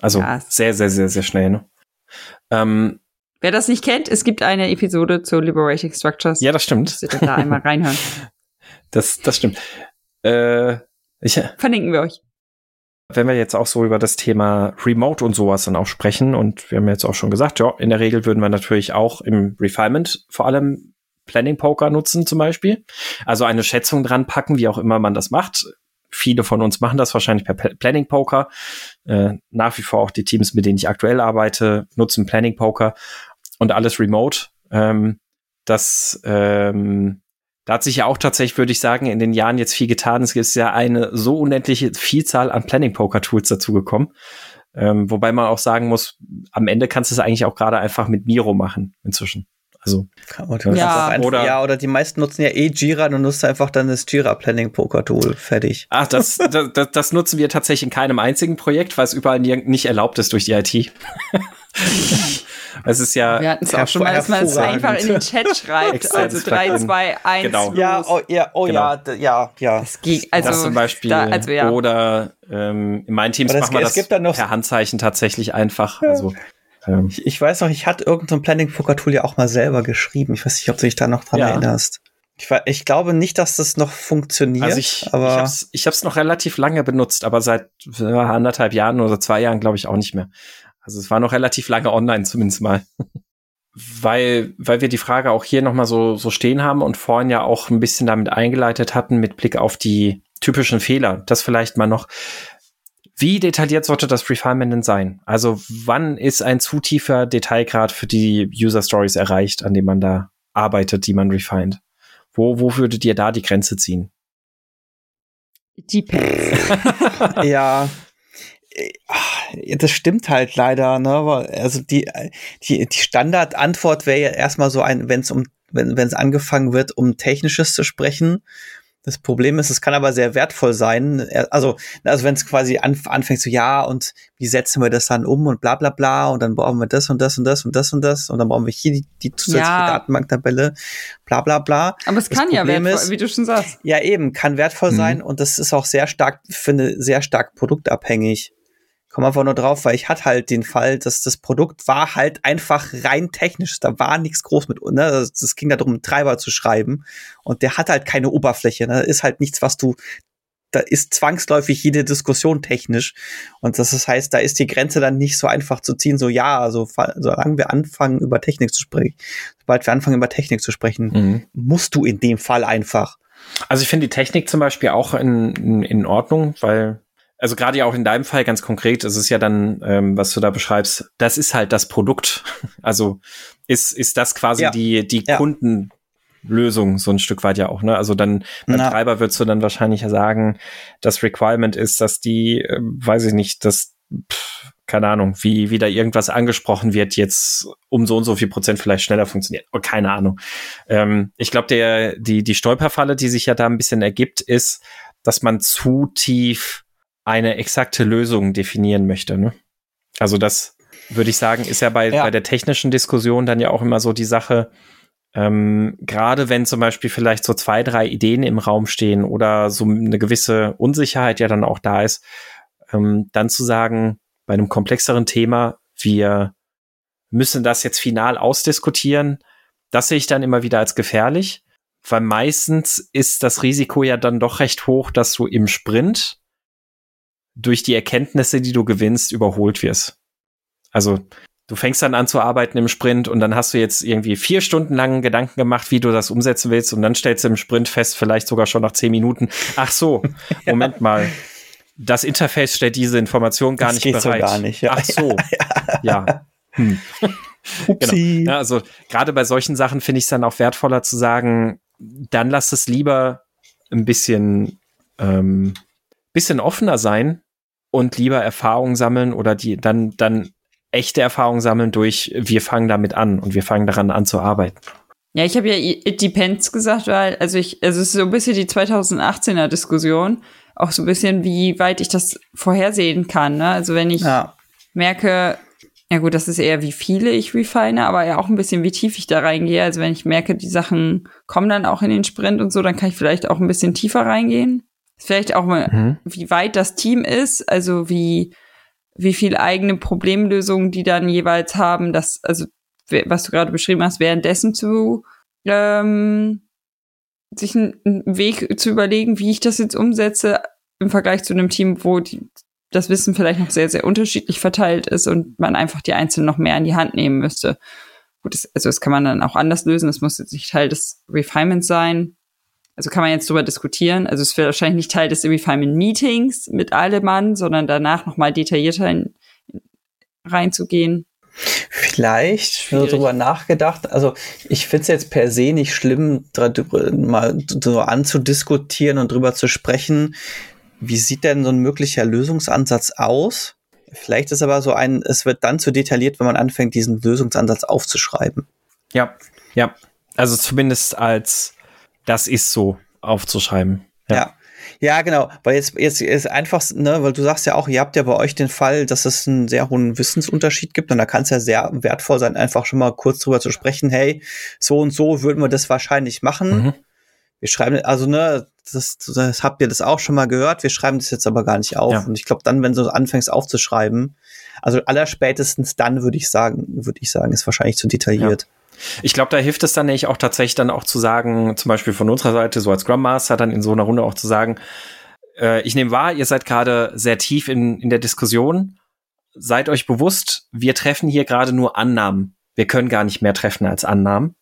Also ja. sehr, sehr, sehr, sehr schnell, ne? Ähm, Wer das nicht kennt, es gibt eine Episode zu Liberating Structures. Ja, das stimmt. Ihr da einmal reinhören. [laughs] Das, das stimmt. Äh, ich, Verlinken wir euch. Wenn wir jetzt auch so über das Thema Remote und sowas dann auch sprechen, und wir haben jetzt auch schon gesagt, ja, in der Regel würden wir natürlich auch im Refinement vor allem Planning Poker nutzen zum Beispiel. Also eine Schätzung dran packen, wie auch immer man das macht. Viele von uns machen das wahrscheinlich per Planning Poker. Äh, nach wie vor auch die Teams, mit denen ich aktuell arbeite, nutzen Planning Poker und alles remote. Ähm, das ähm, da hat sich ja auch tatsächlich, würde ich sagen, in den Jahren jetzt viel getan. Es ist ja eine so unendliche Vielzahl an Planning-Poker-Tools dazugekommen. Ähm, wobei man auch sagen muss, am Ende kannst du es eigentlich auch gerade einfach mit Miro machen inzwischen. Also oder, ja. Einfach, oder, ja, oder die meisten nutzen ja eh Jira, dann nutzt einfach dann das Jira Planning Poker Tool. Fertig. Ach, [laughs] das, das, das nutzen wir tatsächlich in keinem einzigen Projekt, weil es überall nicht erlaubt ist durch die IT. [laughs] Es ist ja. Wir hatten es auch schon mal, dass man es einfach in den Chat [laughs] schreibt. also 3, 2, 1. Genau. Ja, oh, ja, oh genau. ja, ja, ja. Das, geht, also, das zum Beispiel. Da, also, ja. Oder ähm, in meinen Teams machen wir das per Handzeichen tatsächlich einfach. Ja. Also ähm, ich, ich, weiß noch, ich hatte irgendein so Planning-Poker-Tool ja auch mal selber geschrieben. Ich weiß nicht, ob du dich da noch dran ja. erinnerst. Ich, ich, glaube nicht, dass das noch funktioniert. Also ich, aber ich habe es noch relativ lange benutzt, aber seit anderthalb Jahren oder zwei Jahren glaube ich auch nicht mehr. Also es war noch relativ lange online zumindest mal. weil, weil wir die Frage auch hier nochmal so, so stehen haben und vorhin ja auch ein bisschen damit eingeleitet hatten mit Blick auf die typischen Fehler. Das vielleicht mal noch. Wie detailliert sollte das Refinement denn sein? Also wann ist ein zu tiefer Detailgrad für die User Stories erreicht, an dem man da arbeitet, die man refined? Wo, wo würdet ihr da die Grenze ziehen? Depends. [laughs] ja, [laughs] das stimmt halt leider, ne? Also die, die, die Standardantwort wäre ja erstmal so ein, wenn es um, wenn es angefangen wird, um Technisches zu sprechen, das Problem ist, es kann aber sehr wertvoll sein. Also, also wenn es quasi anf anfängt so, ja, und wie setzen wir das dann um und bla bla bla und dann brauchen wir das und das und das und das und das und dann brauchen wir hier die, die zusätzliche ja. Datenbanktabelle, bla bla bla. Aber es das kann Problem ja wertvoll, ist, wie du schon sagst. Ja, eben, kann wertvoll mhm. sein und das ist auch sehr stark, finde, sehr stark produktabhängig komme einfach nur drauf, weil ich hatte halt den Fall, dass das Produkt war halt einfach rein technisch. Da war nichts groß mit, ne? Das ging darum, einen Treiber zu schreiben. Und der hat halt keine Oberfläche. Ne? Da ist halt nichts, was du, da ist zwangsläufig jede Diskussion technisch. Und das heißt, da ist die Grenze dann nicht so einfach zu ziehen, so ja, also solange wir anfangen, über Technik zu sprechen, sobald wir anfangen, über Technik zu sprechen, mhm. musst du in dem Fall einfach. Also ich finde die Technik zum Beispiel auch in, in, in Ordnung, weil also gerade ja auch in deinem Fall ganz konkret, es ist ja dann, ähm, was du da beschreibst, das ist halt das Produkt. [laughs] Also ist, ist das quasi ja. die, die ja. Kundenlösung so ein Stück weit ja auch, ne? Also dann beim Na. Treiber würdest du dann wahrscheinlich ja sagen, das Requirement ist, dass die, äh, weiß ich nicht, dass, pff, keine Ahnung, wie, wie da irgendwas angesprochen wird, jetzt um so und so viel Prozent vielleicht schneller funktioniert. Oh, keine Ahnung. Ähm, ich glaube, der, die, die Stolperfalle, die sich ja da ein bisschen ergibt, ist, dass man zu tief eine exakte Lösung definieren möchte. Ne? Also das würde ich sagen, ist ja bei, ja. bei der technischen Diskussion dann ja auch immer so die Sache, ähm, gerade wenn zum Beispiel vielleicht so zwei, drei Ideen im Raum stehen oder so eine gewisse Unsicherheit ja dann auch da ist, ähm, dann zu sagen, bei einem komplexeren Thema, wir müssen das jetzt final ausdiskutieren, das sehe ich dann immer wieder als gefährlich, weil meistens ist das Risiko ja dann doch recht hoch, dass du im Sprint durch die Erkenntnisse, die du gewinnst, überholt wirst. Also du fängst dann an zu arbeiten im Sprint und dann hast du jetzt irgendwie vier Stunden lang Gedanken gemacht, wie du das umsetzen willst und dann stellst du im Sprint fest, vielleicht sogar schon nach zehn Minuten, ach so, [laughs] Moment ja. mal, das Interface stellt diese Information gar das nicht bereit. So gar nicht, ja. Ach so, [laughs] ja. ja. Hm. [laughs] genau. Ja, also gerade bei solchen Sachen finde ich es dann auch wertvoller zu sagen, dann lass es lieber ein bisschen ähm, bisschen offener sein und lieber Erfahrungen sammeln oder die dann, dann echte Erfahrungen sammeln durch, wir fangen damit an und wir fangen daran an zu arbeiten. Ja, ich habe ja It Depends gesagt, weil, also ich, also es ist so ein bisschen die 2018er Diskussion, auch so ein bisschen, wie weit ich das vorhersehen kann. Ne? Also wenn ich ja. merke, ja gut, das ist eher wie viele ich refine, aber ja auch ein bisschen wie tief ich da reingehe. Also wenn ich merke, die Sachen kommen dann auch in den Sprint und so, dann kann ich vielleicht auch ein bisschen tiefer reingehen. Vielleicht auch mal, mhm. wie weit das Team ist, also wie, wie viel eigene Problemlösungen die dann jeweils haben, das, also was du gerade beschrieben hast, währenddessen zu ähm, sich einen Weg zu überlegen, wie ich das jetzt umsetze im Vergleich zu einem Team, wo die, das Wissen vielleicht noch sehr, sehr unterschiedlich verteilt ist und man einfach die Einzelnen noch mehr in die Hand nehmen müsste. Gut, das, also das kann man dann auch anders lösen. Das muss jetzt nicht Teil des Refinements sein. Also kann man jetzt drüber diskutieren. Also es wird wahrscheinlich nicht Teil des Refinement Meetings mit allem Mann, sondern danach nochmal detaillierter in, in, reinzugehen. Vielleicht Schwierig. darüber nachgedacht. Also ich finde es jetzt per se nicht schlimm, mal so anzudiskutieren und drüber zu sprechen. Wie sieht denn so ein möglicher Lösungsansatz aus? Vielleicht ist aber so ein, es wird dann zu detailliert, wenn man anfängt, diesen Lösungsansatz aufzuschreiben. Ja, ja. Also zumindest als das ist so aufzuschreiben. Ja. ja. Ja, genau, weil jetzt, jetzt ist einfach, ne, weil du sagst ja auch, ihr habt ja bei euch den Fall, dass es einen sehr hohen Wissensunterschied gibt und da kann es ja sehr wertvoll sein, einfach schon mal kurz drüber zu sprechen, hey, so und so würden wir das wahrscheinlich machen. Mhm. Wir schreiben, also ne, das, das habt ihr das auch schon mal gehört, wir schreiben das jetzt aber gar nicht auf. Ja. Und ich glaube, dann, wenn du anfängst aufzuschreiben, also allerspätestens dann würde ich sagen, würde ich sagen, ist wahrscheinlich zu detailliert. Ja. Ich glaube, da hilft es dann nämlich auch tatsächlich dann auch zu sagen, zum Beispiel von unserer Seite, so als Scrum Master, dann in so einer Runde auch zu sagen, äh, ich nehme wahr, ihr seid gerade sehr tief in, in der Diskussion. Seid euch bewusst, wir treffen hier gerade nur Annahmen. Wir können gar nicht mehr treffen als Annahmen.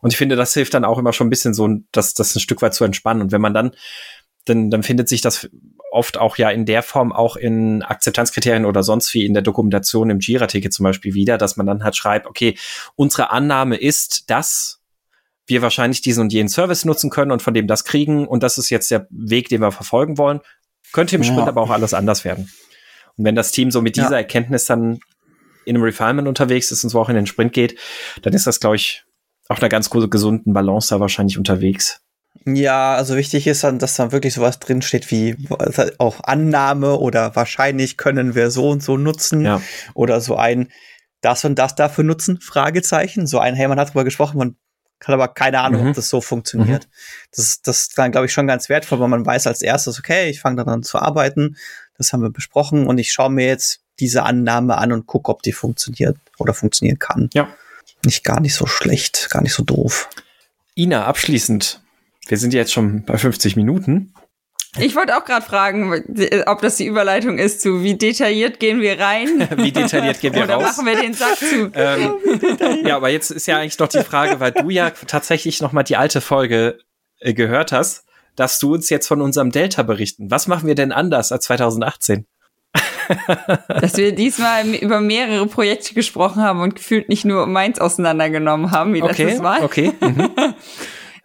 Und ich finde, das hilft dann auch immer schon ein bisschen so, das, das ein Stück weit zu entspannen. Und wenn man dann, dann, dann findet sich das oft auch ja in der Form auch in Akzeptanzkriterien oder sonst wie in der Dokumentation im Jira-Ticket zum Beispiel wieder, dass man dann halt schreibt, okay, unsere Annahme ist, dass wir wahrscheinlich diesen und jenen Service nutzen können und von dem das kriegen und das ist jetzt der Weg, den wir verfolgen wollen. Könnte im Sprint ja. aber auch alles anders werden. Und wenn das Team so mit dieser ja. Erkenntnis dann in einem Refinement unterwegs ist und so auch in den Sprint geht, dann ist das, glaube ich, auf einer ganz gesunden Balance da wahrscheinlich unterwegs. Ja, also wichtig ist dann, dass dann wirklich sowas drinsteht wie auch Annahme oder wahrscheinlich können wir so und so nutzen ja. oder so ein das und das dafür nutzen, Fragezeichen. So ein, hey, man hat darüber gesprochen, man hat aber keine Ahnung, mhm. ob das so funktioniert. Mhm. Das, das ist dann, glaube ich, schon ganz wertvoll, weil man weiß als erstes, okay, ich fange daran zu arbeiten, das haben wir besprochen und ich schaue mir jetzt diese Annahme an und gucke, ob die funktioniert oder funktionieren kann. Ja. Nicht gar nicht so schlecht, gar nicht so doof. Ina, abschließend, wir sind jetzt schon bei 50 Minuten. Ich wollte auch gerade fragen, ob das die Überleitung ist zu, wie detailliert gehen wir rein? [laughs] wie detailliert gehen wir Oder raus? Oder machen wir den Sack zu? [laughs] Ähm, ja, aber jetzt ist ja eigentlich noch die Frage, weil du ja tatsächlich noch mal die alte Folge äh, gehört hast, dass du uns jetzt von unserem Delta berichten. Was machen wir denn anders als 2018? [laughs] Dass wir diesmal über mehrere Projekte gesprochen haben und gefühlt nicht nur meins auseinandergenommen haben, wie okay, letztes Mal. Okay. Mhm.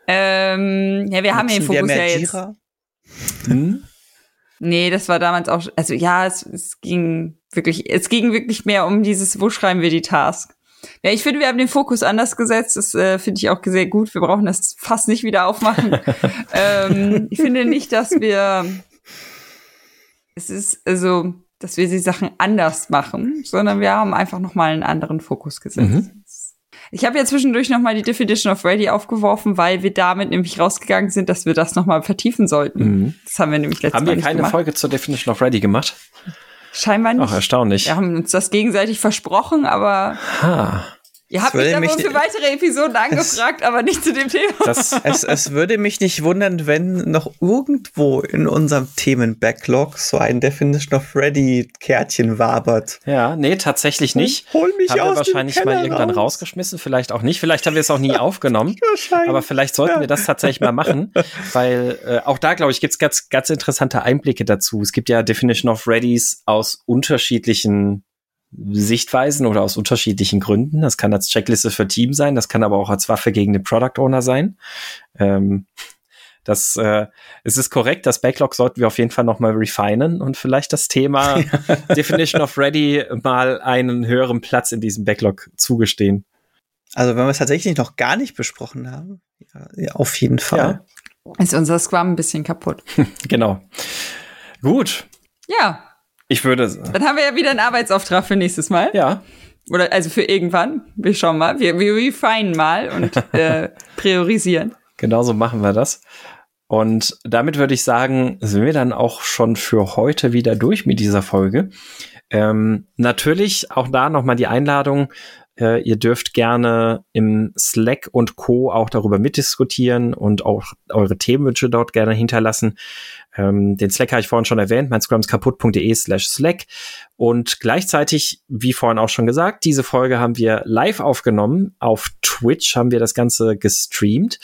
Ähm, ja, wir haben den Fokus ja jetzt. Hm? Nee, das war damals auch, also ja, es, es ging wirklich, es ging wirklich mehr um dieses, wo schreiben wir die Task. Ja, ich finde, wir haben den Fokus anders gesetzt. Das äh, finde ich auch sehr gut. Wir brauchen das fast nicht wieder aufmachen. [laughs] ähm, ich finde nicht, dass wir es ist also, dass wir die Sachen anders machen, sondern wir haben einfach noch mal einen anderen Fokus gesetzt. Mhm. Ich habe ja zwischendurch noch mal die Definition of Ready aufgeworfen, weil wir damit nämlich rausgegangen sind, dass wir das noch mal vertiefen sollten. Mhm. Das haben wir nämlich letztes Mal Haben wir keine gemacht. Folge zur Definition of Ready gemacht? Scheinbar nicht. Ach, erstaunlich. Wir haben uns das gegenseitig versprochen, aber ha. Ihr habt mich aber für weitere Episoden [laughs] angefragt, es, aber nicht zu dem Thema. Das, es, es würde mich nicht wundern, wenn noch irgendwo in unserem Themen-Backlog so ein Definition of Ready-Kärtchen wabert. Ja, nee, tatsächlich nicht. Hol mich haben aus wir wahrscheinlich dem mal irgendwann raus. rausgeschmissen, vielleicht auch nicht. Vielleicht haben wir es auch nie [laughs] aufgenommen. aber vielleicht sollten ja. wir das tatsächlich mal machen, weil äh, auch da, glaube ich, gibt es ganz, ganz interessante Einblicke dazu. Es gibt ja Definition of Readies aus unterschiedlichen Sichtweisen oder aus unterschiedlichen Gründen. Das kann als Checkliste für Team sein, das kann aber auch als Waffe gegen den Product Owner sein. Ähm, das äh, es ist korrekt, das Backlog sollten wir auf jeden Fall nochmal refinen und vielleicht das Thema [laughs] Definition of Ready mal einen höheren Platz in diesem Backlog zugestehen. Also wenn wir es tatsächlich noch gar nicht besprochen haben, ja, ja, auf jeden Fall. Ja. Ist unser Scrum ein bisschen kaputt. [laughs] genau. Gut. Ja, ich würde. Dann haben wir ja wieder einen Arbeitsauftrag für nächstes Mal. Ja. Oder also für irgendwann. Wir schauen mal. Wir, wir refinen mal und [laughs] äh, priorisieren. Genauso machen wir das. Und damit würde ich sagen, sind wir dann auch schon für heute wieder durch mit dieser Folge. Ähm, natürlich auch da nochmal die Einladung. Äh, ihr dürft gerne im Slack und Co. auch darüber mitdiskutieren und auch eure Themenwünsche dort gerne hinterlassen. Ähm, den Slack habe ich vorhin schon erwähnt, mein scrumskaputt.de slash Slack. Und gleichzeitig, wie vorhin auch schon gesagt, diese Folge haben wir live aufgenommen. Auf Twitch haben wir das Ganze gestreamt.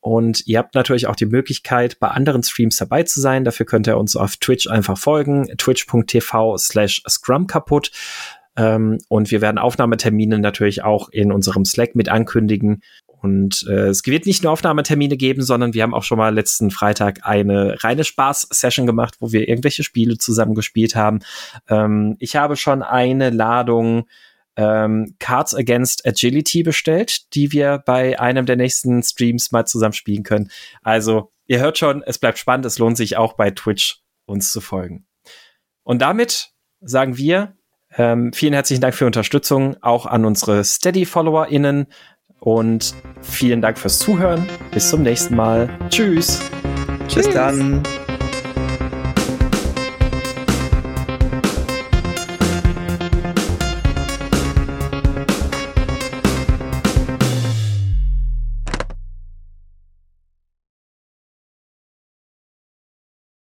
Und ihr habt natürlich auch die Möglichkeit, bei anderen Streams dabei zu sein. Dafür könnt ihr uns auf Twitch einfach folgen, twitch.tv slash scrum kaputt. Ähm, und wir werden Aufnahmetermine natürlich auch in unserem Slack mit ankündigen. Und äh, es wird nicht nur Aufnahmetermine geben, sondern wir haben auch schon mal letzten Freitag eine reine Spaß-Session gemacht, wo wir irgendwelche Spiele zusammen gespielt haben. Ähm, ich habe schon eine Ladung ähm, Cards Against Agility bestellt, die wir bei einem der nächsten Streams mal zusammen spielen können. Also, ihr hört schon, es bleibt spannend, es lohnt sich auch bei Twitch uns zu folgen. Und damit sagen wir ähm, vielen herzlichen Dank für Unterstützung, auch an unsere Steady-FollowerInnen und vielen Dank fürs Zuhören. Bis zum nächsten Mal. Tschüss. Tschüss. Bis dann.